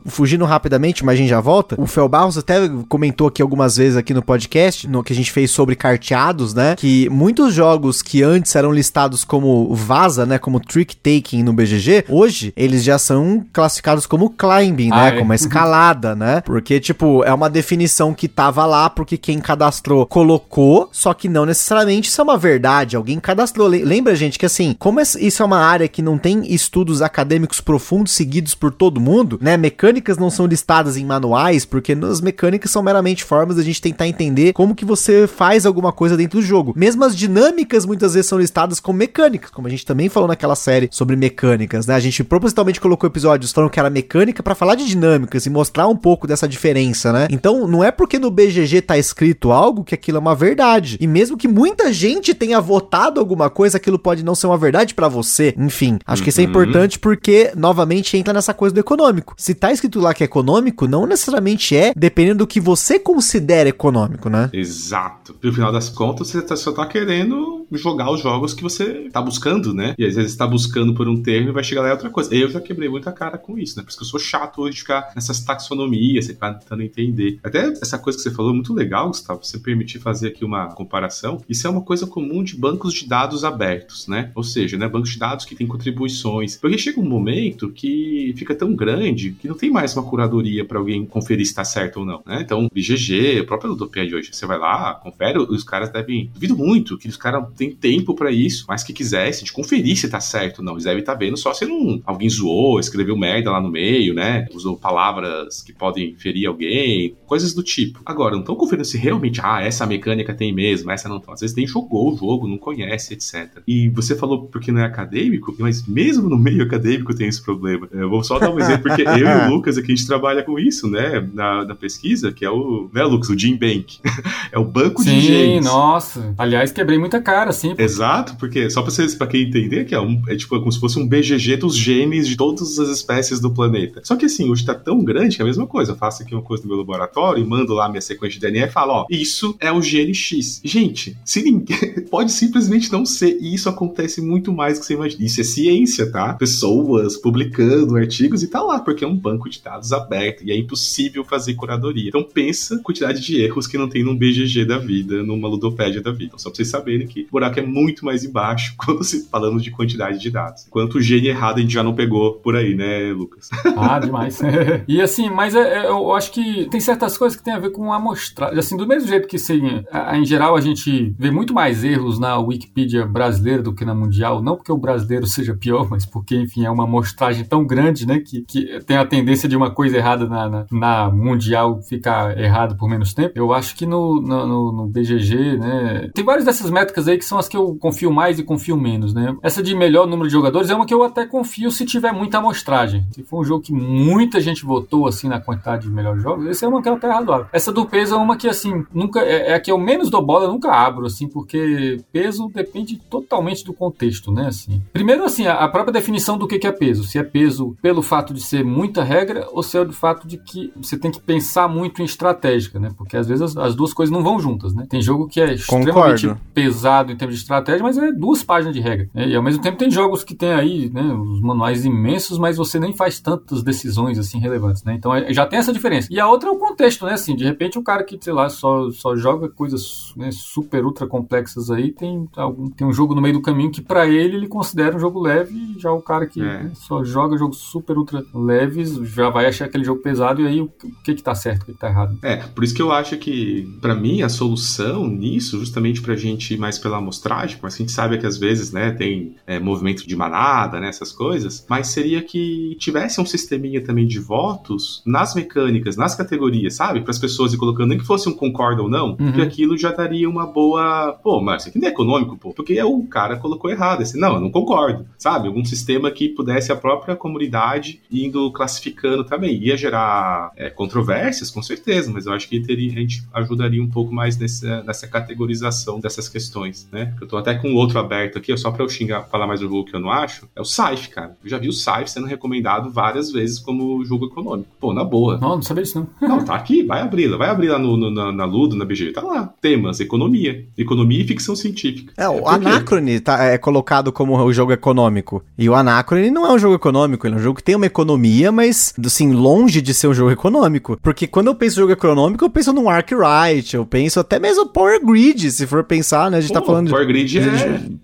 fugindo rapidamente, mas a gente já volta. O Fel Barros até comentou aqui algumas vezes aqui no podcast, no que a gente fez sobre carteados, né? Que muitos jogos que antes eram listados como vaza, né? Como trick taking no BGG, hoje eles já são classificados como climbing, né? ah, né? É. Como escalada, né? Porque, tipo, é uma definição que tava lá porque quem cadastrou colocou, só que não necessariamente isso é uma verdade. Alguém cadastrou. Lembra, gente, que assim, como isso é uma área que não tem estudos acadêmicos profundos seguidos por todo mundo, né? Mecânicas não são listadas em manuais, porque as mecânicas são meramente formas da gente tentar entender como que você faz alguma coisa dentro do jogo. Mesmo as dinâmicas muitas vezes são listadas como mecânicas, como a gente também falou naquela série sobre mecânicas, né? A gente propositalmente colocou episódios falando que era mecânica para falar de dinâmicas e mostrar um pouco dessa diferença, né? Então, não é porque no BGG tá escrito algo que aquilo é uma verdade. E mesmo que muita gente tenha votado alguma coisa, aquilo pode não ser uma verdade para você. Enfim, acho que isso é uhum. importante porque novamente entra nessa coisa do econômico. Se tá escrito lá que é econômico, não necessariamente é, dependendo do que você considera econômico, né? Exato. No final das contas, você tá, só tá querendo jogar os jogos que você tá buscando, né? E às vezes tá buscando por um termo e vai chegar lá é outra coisa. Eu já quebrei muita cara com isso, né? Por isso que eu sou chato hoje de ficar nessas taxonomias, você tá tentando entender. Até essa coisa que você falou é muito legal, Gustavo, você permitir fazer aqui uma comparação. Isso é uma coisa comum de bancos de dados abertos, né? Ou seja, né, bancos de dados que têm contribuições. Porque chega um momento que fica tão grande que não tem mais uma curadoria para alguém conferir se está certo ou não, né? Então, BGG, a própria Ludopia de hoje, você vai lá, confere, os caras devem, duvido muito que os caras têm tempo para isso, mas que quisessem de conferir se está certo ou não. Eles devem estar tá vendo só se não, alguém zoou, escreveu merda lá no meio, né? Usou palavras que podem ferir alguém, coisas do tipo. Agora, não estão conferindo se realmente, ah, essa mecânica tem mesmo, essa não tem. Às vezes nem jogou o jogo, não conhece, etc. E você falou porque não é acadêmico, mas mesmo no meio acadêmico tem esse problema. Eu vou só dar um exemplo, porque eu e o Lucas aqui, a gente trabalha com isso, né? Na, na pesquisa, que é o, né, Lucas, o Gene Bank. é o banco Sim, de genes. Sim, nossa. Aliás, quebrei muita cara, sim. Exato, porque, só pra, vocês, pra quem entender, que é, um, é tipo como se fosse um BGG dos genes de todas as espécies do planeta. Só que assim, hoje tá tão grande que é a mesma coisa. Eu faço aqui uma coisa no meu laboratório e mando lá minha sequência de DNA e falo, ó, isso é o gene X. Gente, se ninguém... pode simplesmente não ser. E isso acontece muito mais do que você imagina. Isso é ciência, tá? Pessoas publicando artigos e tá lá, porque é um banco de dados aberto e é impossível fazer curadoria. Então pensa a quantidade de erros que não tem num BGG da vida, numa ludopédia da vida. Então, só pra vocês saberem que buraco é muito mais embaixo quando se falamos de quantidade de dados. Quanto gene errado a gente já não pegou por aí, né, Lucas? Ah, demais. e assim, mas é, é, eu acho que tem certas coisas que tem a ver com amostragem. Assim, do mesmo jeito que, assim, em geral, a gente vê muito mais erros na Wikipedia brasileira do que na mundial, não porque o brasileiro seja pior, mas porque, enfim, é uma amostragem tão grande, né, que, que tem a tendência de uma coisa errada na, na, na mundial ficar errado por menos tempo. Eu acho que no, no, no, BGG, né, tem várias dessas métricas aí que são as que eu confio mais e confio menos, né. Essa de melhor número de jogadores é uma que eu até confio se tiver muita amostragem. Se for um jogo que muita gente votou, assim, na quantidade de melhores jogos, esse é uma que é até razoável. Essa do peso é uma que, assim, nunca, é, é a que eu menos dou bola, eu nunca abro, assim, porque peso depende totalmente do contexto, né, assim. Primeiro, assim, a, a própria definição do que, que é peso. Se é peso pelo fato de ser muita regra ou se é do fato de que você tem que pensar muito em estratégica, né? Porque às vezes as, as duas coisas não vão juntas, né? Tem jogo que é extremamente Concordo. pesado em termos de estratégia, mas é duas páginas de regra. Né? E ao mesmo tempo tem jogos que tem aí, né, os manuais imensos, mas você nem faz tantas decisões assim relevantes, né? Então é, já tem essa diferença. E a outra é o contexto, né? Assim, de repente o cara que, sei lá, só, só joga coisas né, super ultra complexas aí, tem, algum, tem um jogo no meio do caminho que para ele ele considera um jogo leve, e já o cara que é. só joga jogos super ultra leves já vai achar aquele jogo pesado e aí o, o que que tá certo, o que, que tá errado. É, por isso que eu acho que, para mim, a solução nisso, justamente pra gente ir mais pela amostragem, porque a gente sabe que às vezes, né, tem é, movimento de manada, né, essas coisas, mas seria que tivesse um sisteminha também de votos nas mecânicas, nas categorias, sabe? Para as pessoas ir colocando, nem que fosse um concorda ou não, uhum. porque aquilo já daria uma boa. Pô, mas isso aqui não é econômico, pô. Porque o cara colocou errado. Assim, não, eu não concordo, sabe? Algum sistema que pudesse a própria comunidade indo classificando também. Ia gerar é, controvérsias, com certeza, mas eu acho que teria, a gente ajudaria um pouco mais nessa, nessa categorização dessas questões, né? Eu tô até com outro aberto aqui, só para eu xingar, falar mais do jogo que eu não acho, é o Saif, cara. Eu já vi o Saif sendo recomendado várias vezes como jogo econômico. Pô, na boa. Não, não sabia isso não. não, tá aqui, vai abrir, vai abrir lá no, no na, na, Ludo, na BG, tá lá. Temas, economia. Economia e ficção científica. É, o é Anacrone tá, é colocado como o jogo econômico. E o Anacrone não é um jogo econômico, ele é um jogo que tem uma economia, mas, assim, longe de ser um jogo econômico. Porque quando eu penso em jogo econômico, eu penso num Arkwright, eu penso até mesmo Power Grid, se for pensar, né? A gente tá pô, tá falando... Power Grid é...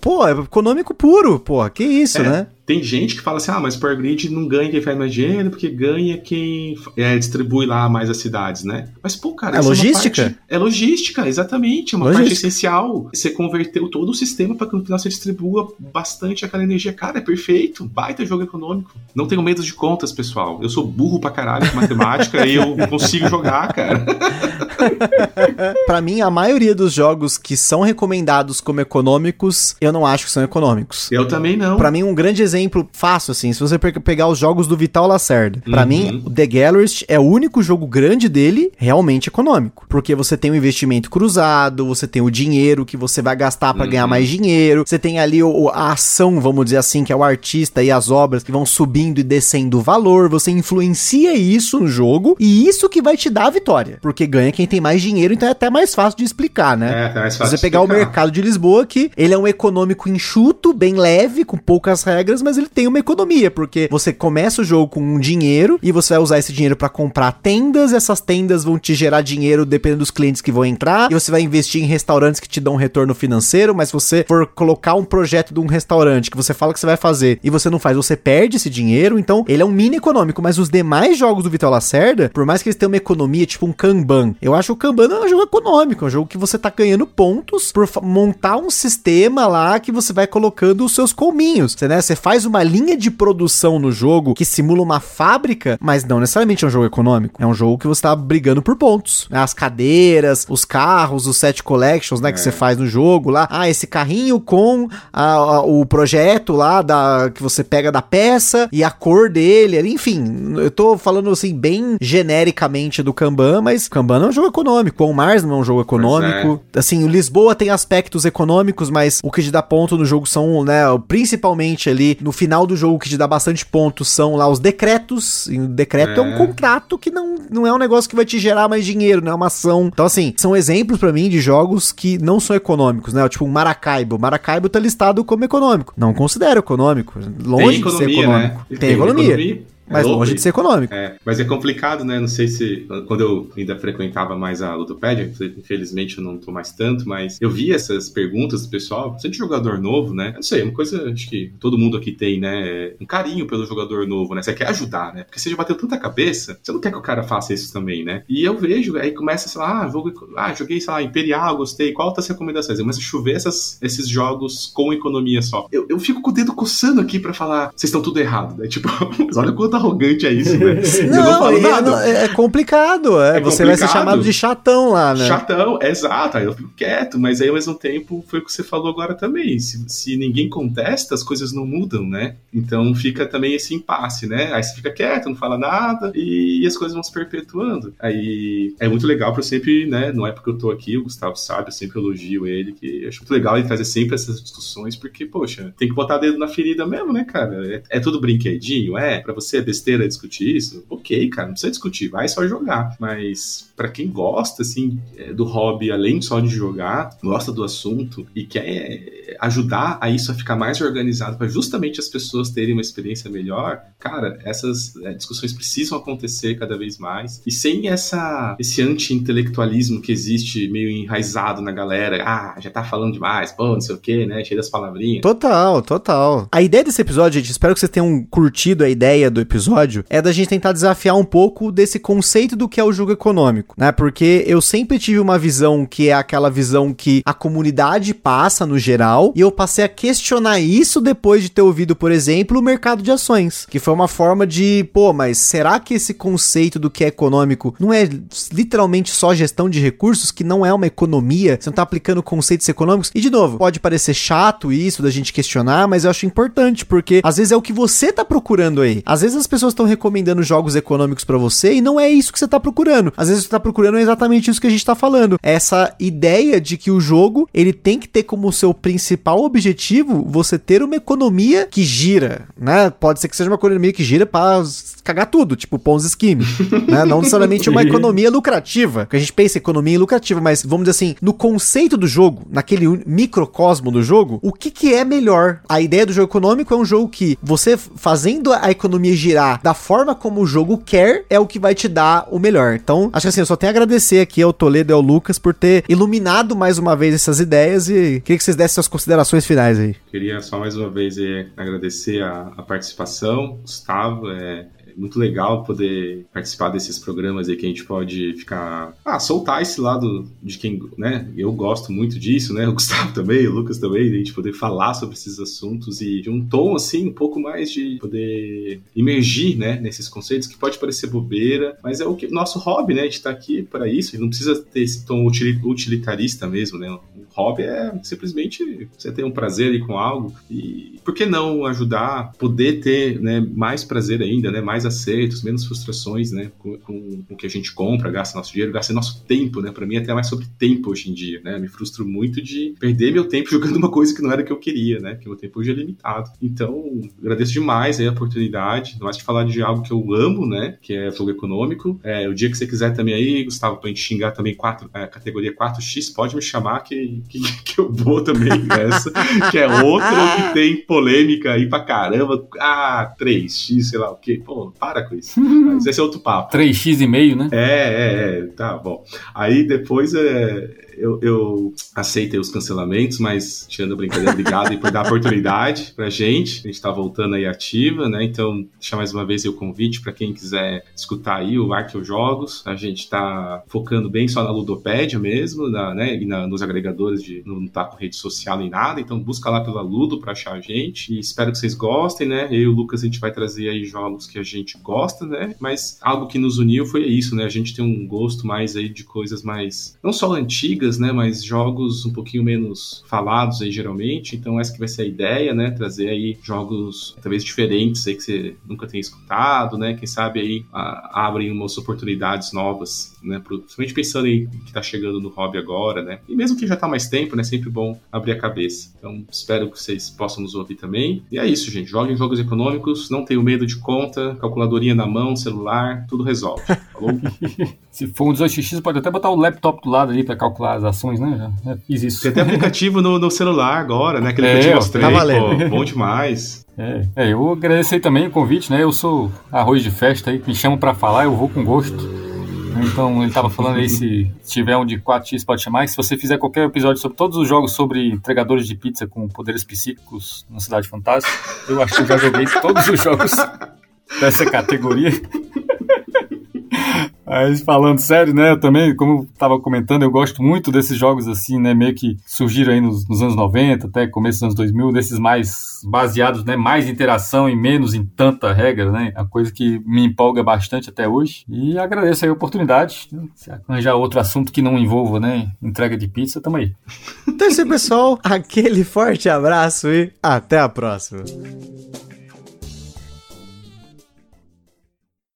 Pô, é econômico puro, pô, que isso, é. né? Tem gente que fala assim, ah, mas Power Grid não ganha quem faz mais dinheiro, porque ganha quem é, distribui lá mais as cidades, né? Mas, pô, cara... É logística? É, parte, é, logística, exatamente. É uma logística. parte essencial. Você converteu todo o sistema para que no final você distribua bastante aquela energia. Cara, é perfeito. Baita jogo econômico. Não tenho medo de contas, pessoal. Eu sou burro pra caralho de matemática e eu consigo jogar, cara. para mim, a maioria dos jogos que são recomendados como econômicos, eu não acho que são econômicos. Eu também não. Para mim, um grande exemplo exemplo fácil, assim, se você pegar os jogos do Vital Lacerda, para uhum. mim, o The Gallerist é o único jogo grande dele realmente econômico. Porque você tem o um investimento cruzado, você tem o dinheiro que você vai gastar para uhum. ganhar mais dinheiro, você tem ali o, a ação, vamos dizer assim, que é o artista e as obras que vão subindo e descendo o valor, você influencia isso no jogo e isso que vai te dar a vitória. Porque ganha quem tem mais dinheiro, então é até mais fácil de explicar, né? É, é mais fácil você pegar explicar. o mercado de Lisboa, que ele é um econômico enxuto, bem leve, com poucas regras, mas ele tem uma economia, porque você começa o jogo com um dinheiro e você vai usar esse dinheiro para comprar tendas, essas tendas vão te gerar dinheiro dependendo dos clientes que vão entrar, e você vai investir em restaurantes que te dão um retorno financeiro, mas se você for colocar um projeto de um restaurante que você fala que você vai fazer e você não faz, você perde esse dinheiro, então ele é um mini econômico, mas os demais jogos do Vital Lacerda, por mais que eles tenham uma economia tipo um Kanban, eu acho que o Kanban é um jogo econômico, é um jogo que você tá ganhando pontos por montar um sistema lá que você vai colocando os seus colminhos, você, né, você faz uma linha de produção no jogo que simula uma fábrica, mas não necessariamente é um jogo econômico. É um jogo que você tá brigando por pontos. As cadeiras, os carros, os set collections, né, que você é. faz no jogo lá. Ah, esse carrinho com a, a, o projeto lá da que você pega da peça e a cor dele, enfim, eu tô falando assim bem genericamente do Kanban, mas Kanban é um jogo econômico, o Mars não é um jogo econômico. É. Assim, o Lisboa tem aspectos econômicos, mas o que te dá ponto no jogo são, né, principalmente ali no final do jogo que te dá bastante pontos são lá os decretos. E o decreto é. é, um contrato que não, não é um negócio que vai te gerar mais dinheiro, não é uma ação. Então, assim, são exemplos para mim de jogos que não são econômicos, né? Tipo, Maracaibo. Maracaibo tá listado como econômico. Não considero econômico. Longe de ser econômico. Né? Tem, tem, economia. economia. Mas louco longe de ser econômico. É, mas é complicado, né? Não sei se quando eu ainda frequentava mais a Ludopédia, infelizmente eu não tô mais tanto, mas eu vi essas perguntas do pessoal, é de jogador novo, né? Eu não sei, é uma coisa acho que todo mundo aqui tem, né? Um carinho pelo jogador novo, né? Você quer ajudar, né? Porque você já bateu tanta cabeça, você não quer que o cara faça isso também, né? E eu vejo, aí começa, sei lá, ah, jogo, ah joguei, sei lá, Imperial, gostei, qual das recomendações? Começa a chover essas, esses jogos com economia só. Eu, eu fico com o dedo coçando aqui pra falar, vocês estão tudo errado, né? Tipo, olha quanto arrogante é isso, né? eu não Não, falo é, nada. não, é complicado. é, É você vai ser complicado. chamado de chatão lá, né? Chatão, exato, aí eu fico quieto, mas aí ao mesmo tempo foi o que você falou agora também. Se, se ninguém contesta, as coisas não mudam, né? Então fica também esse impasse, né? Aí você fica quieto, não fala nada e, as coisas vão se perpetuando. Aí é muito legal pra eu sempre, né? Não é porque eu tô aqui, o Gustavo sabe, eu sempre elogio ele, que eu acho muito legal ele trazer sempre essas discussões, porque, poxa, tem que botar dedo na ferida mesmo, né, cara? É, é tudo brinquedinho, é? Pra você é besteira discutir isso? Ok, cara, não precisa discutir, vai só jogar. Mas pra quem gosta, assim, é, do hobby, além só de jogar, gosta do assunto e quer ajudar a isso a ficar mais organizado para justamente as pessoas terem uma experiência melhor, cara, essas é, discussões precisam acontecer cada vez mais. E sem essa esse anti-intelectualismo que existe meio enraizado na galera, ah, já tá falando demais, pô, não sei o que, né? Cheio das palavrinhas. Total, total. A ideia desse episódio, gente, espero que vocês tenham curtido a ideia do episódio, é da gente tentar desafiar um pouco desse conceito do que é o jogo econômico, né? Porque eu sempre tive uma visão que é aquela visão que a comunidade passa no geral, e eu passei a questionar isso depois de ter ouvido, por exemplo, o mercado de ações, que foi uma forma de, pô, mas será que esse conceito do que é econômico não é literalmente só gestão de recursos, que não é uma economia? Você não tá aplicando conceitos econômicos? E de novo, pode parecer chato isso da gente questionar, mas eu acho importante, porque às vezes é o que você tá procurando aí. Às vezes as pessoas estão recomendando jogos econômicos para você e não é isso que você tá procurando. Às vezes você tá procurando exatamente isso que a gente tá falando. Essa ideia de que o jogo, ele tem que ter como seu principal objetivo você ter uma economia que gira, né? Pode ser que seja uma economia que gira para cagar tudo, tipo Ponzi Scheme, né? Não necessariamente uma economia lucrativa, que a gente pensa em economia lucrativa, mas vamos dizer assim, no conceito do jogo, naquele microcosmo do jogo, o que que é melhor? A ideia do jogo econômico é um jogo que você fazendo a economia girar da forma como o jogo quer é o que vai te dar o melhor. Então, acho que assim, eu só tenho a agradecer aqui ao Toledo e ao Lucas por ter iluminado mais uma vez essas ideias e queria que vocês dessem suas considerações finais aí. Queria só mais uma vez eh, agradecer a, a participação, Gustavo. É, muito legal poder participar desses programas aí que a gente pode ficar. Ah, soltar esse lado de quem, né? Eu gosto muito disso, né? O Gustavo também, o Lucas também, a gente poder falar sobre esses assuntos e de um tom assim, um pouco mais de poder emergir, né? Nesses conceitos que pode parecer bobeira, mas é o que nosso hobby, né? A gente tá aqui para isso e não precisa ter esse tom utilitarista mesmo, né? Hobby é simplesmente você ter um prazer aí com algo e por que não ajudar, poder ter, né? Mais prazer ainda, né? Mais acertos, menos frustrações, né? Com, com, o que a gente compra, gasta nosso dinheiro, gasta nosso tempo, né? Para mim, é até mais sobre tempo hoje em dia, né? Me frustro muito de perder meu tempo jogando uma coisa que não era o que eu queria, né? Porque meu tempo hoje é limitado. Então, agradeço demais a oportunidade, mais de falar de algo que eu amo, né? Que é jogo econômico. É, o dia que você quiser também aí, Gustavo, pra gente xingar também quatro, é, categoria 4X, pode me chamar que, que, que eu vou também nessa. que é outra que tem polêmica aí pra caramba. Ah, 3X, sei lá o quê. Pô, para com isso. Mas esse é outro papo. 3x e meio, né? É, é, é, tá bom. Aí depois é, eu, eu aceitei os cancelamentos, mas tirando a brincadeira, obrigado por dar a oportunidade pra gente. A gente tá voltando aí ativa, né? Então, deixar mais uma vez o convite para quem quiser escutar aí o Arqueojogos. A gente tá focando bem só na Ludopédia mesmo, na, né? E na, nos agregadores de. Não tá com rede social nem nada, então busca lá pela Ludo pra achar a gente. E espero que vocês gostem, né? Eu e o Lucas a gente vai trazer aí jogos que a gente gosta, né? Mas algo que nos uniu foi isso, né? A gente tem um gosto mais aí de coisas mais. Não só antigas, né? Mas jogos um pouquinho menos falados aí geralmente. Então essa que vai ser a ideia, né? Trazer aí jogos talvez diferentes aí que você nunca tenha escutado, né? Quem sabe aí a, abrem umas oportunidades novas, né? Principalmente pensando em que tá chegando no hobby agora, né? E mesmo que já tá mais mais tempo, né? Sempre bom abrir a cabeça. Então, espero que vocês possam nos ouvir também. E é isso, gente. Joguem jogos econômicos, não tenham medo de conta, calculadorinha na mão, celular, tudo resolve. Falou? Se for um 18x, pode até botar o laptop do lado ali para calcular as ações, né? Já, fiz isso. Tem até aplicativo no, no celular agora, né? Aquele é, que eu te mostrei, tá pô, bom demais. É, é, eu agradeço também o convite, né? Eu sou arroz de festa aí, me chamam para falar, eu vou com gosto. Então ele estava falando aí se tiver um de 4x pode chamar. E se você fizer qualquer episódio sobre todos os jogos sobre entregadores de pizza com poderes psíquicos na Cidade Fantástica, eu acho que eu já joguei todos os jogos dessa categoria. Falando sério, né, eu também, como eu tava comentando, eu gosto muito desses jogos assim, né, meio que surgiram aí nos, nos, anos 90, até começo dos anos 2000, desses mais baseados, né, mais interação e menos em tanta regra, né, a coisa que me empolga bastante até hoje. E agradeço aí a oportunidade, né, se arranjar outro assunto que não envolva, né, entrega de pizza, tamo aí. Então é isso aí, pessoal, aquele forte abraço e até a próxima.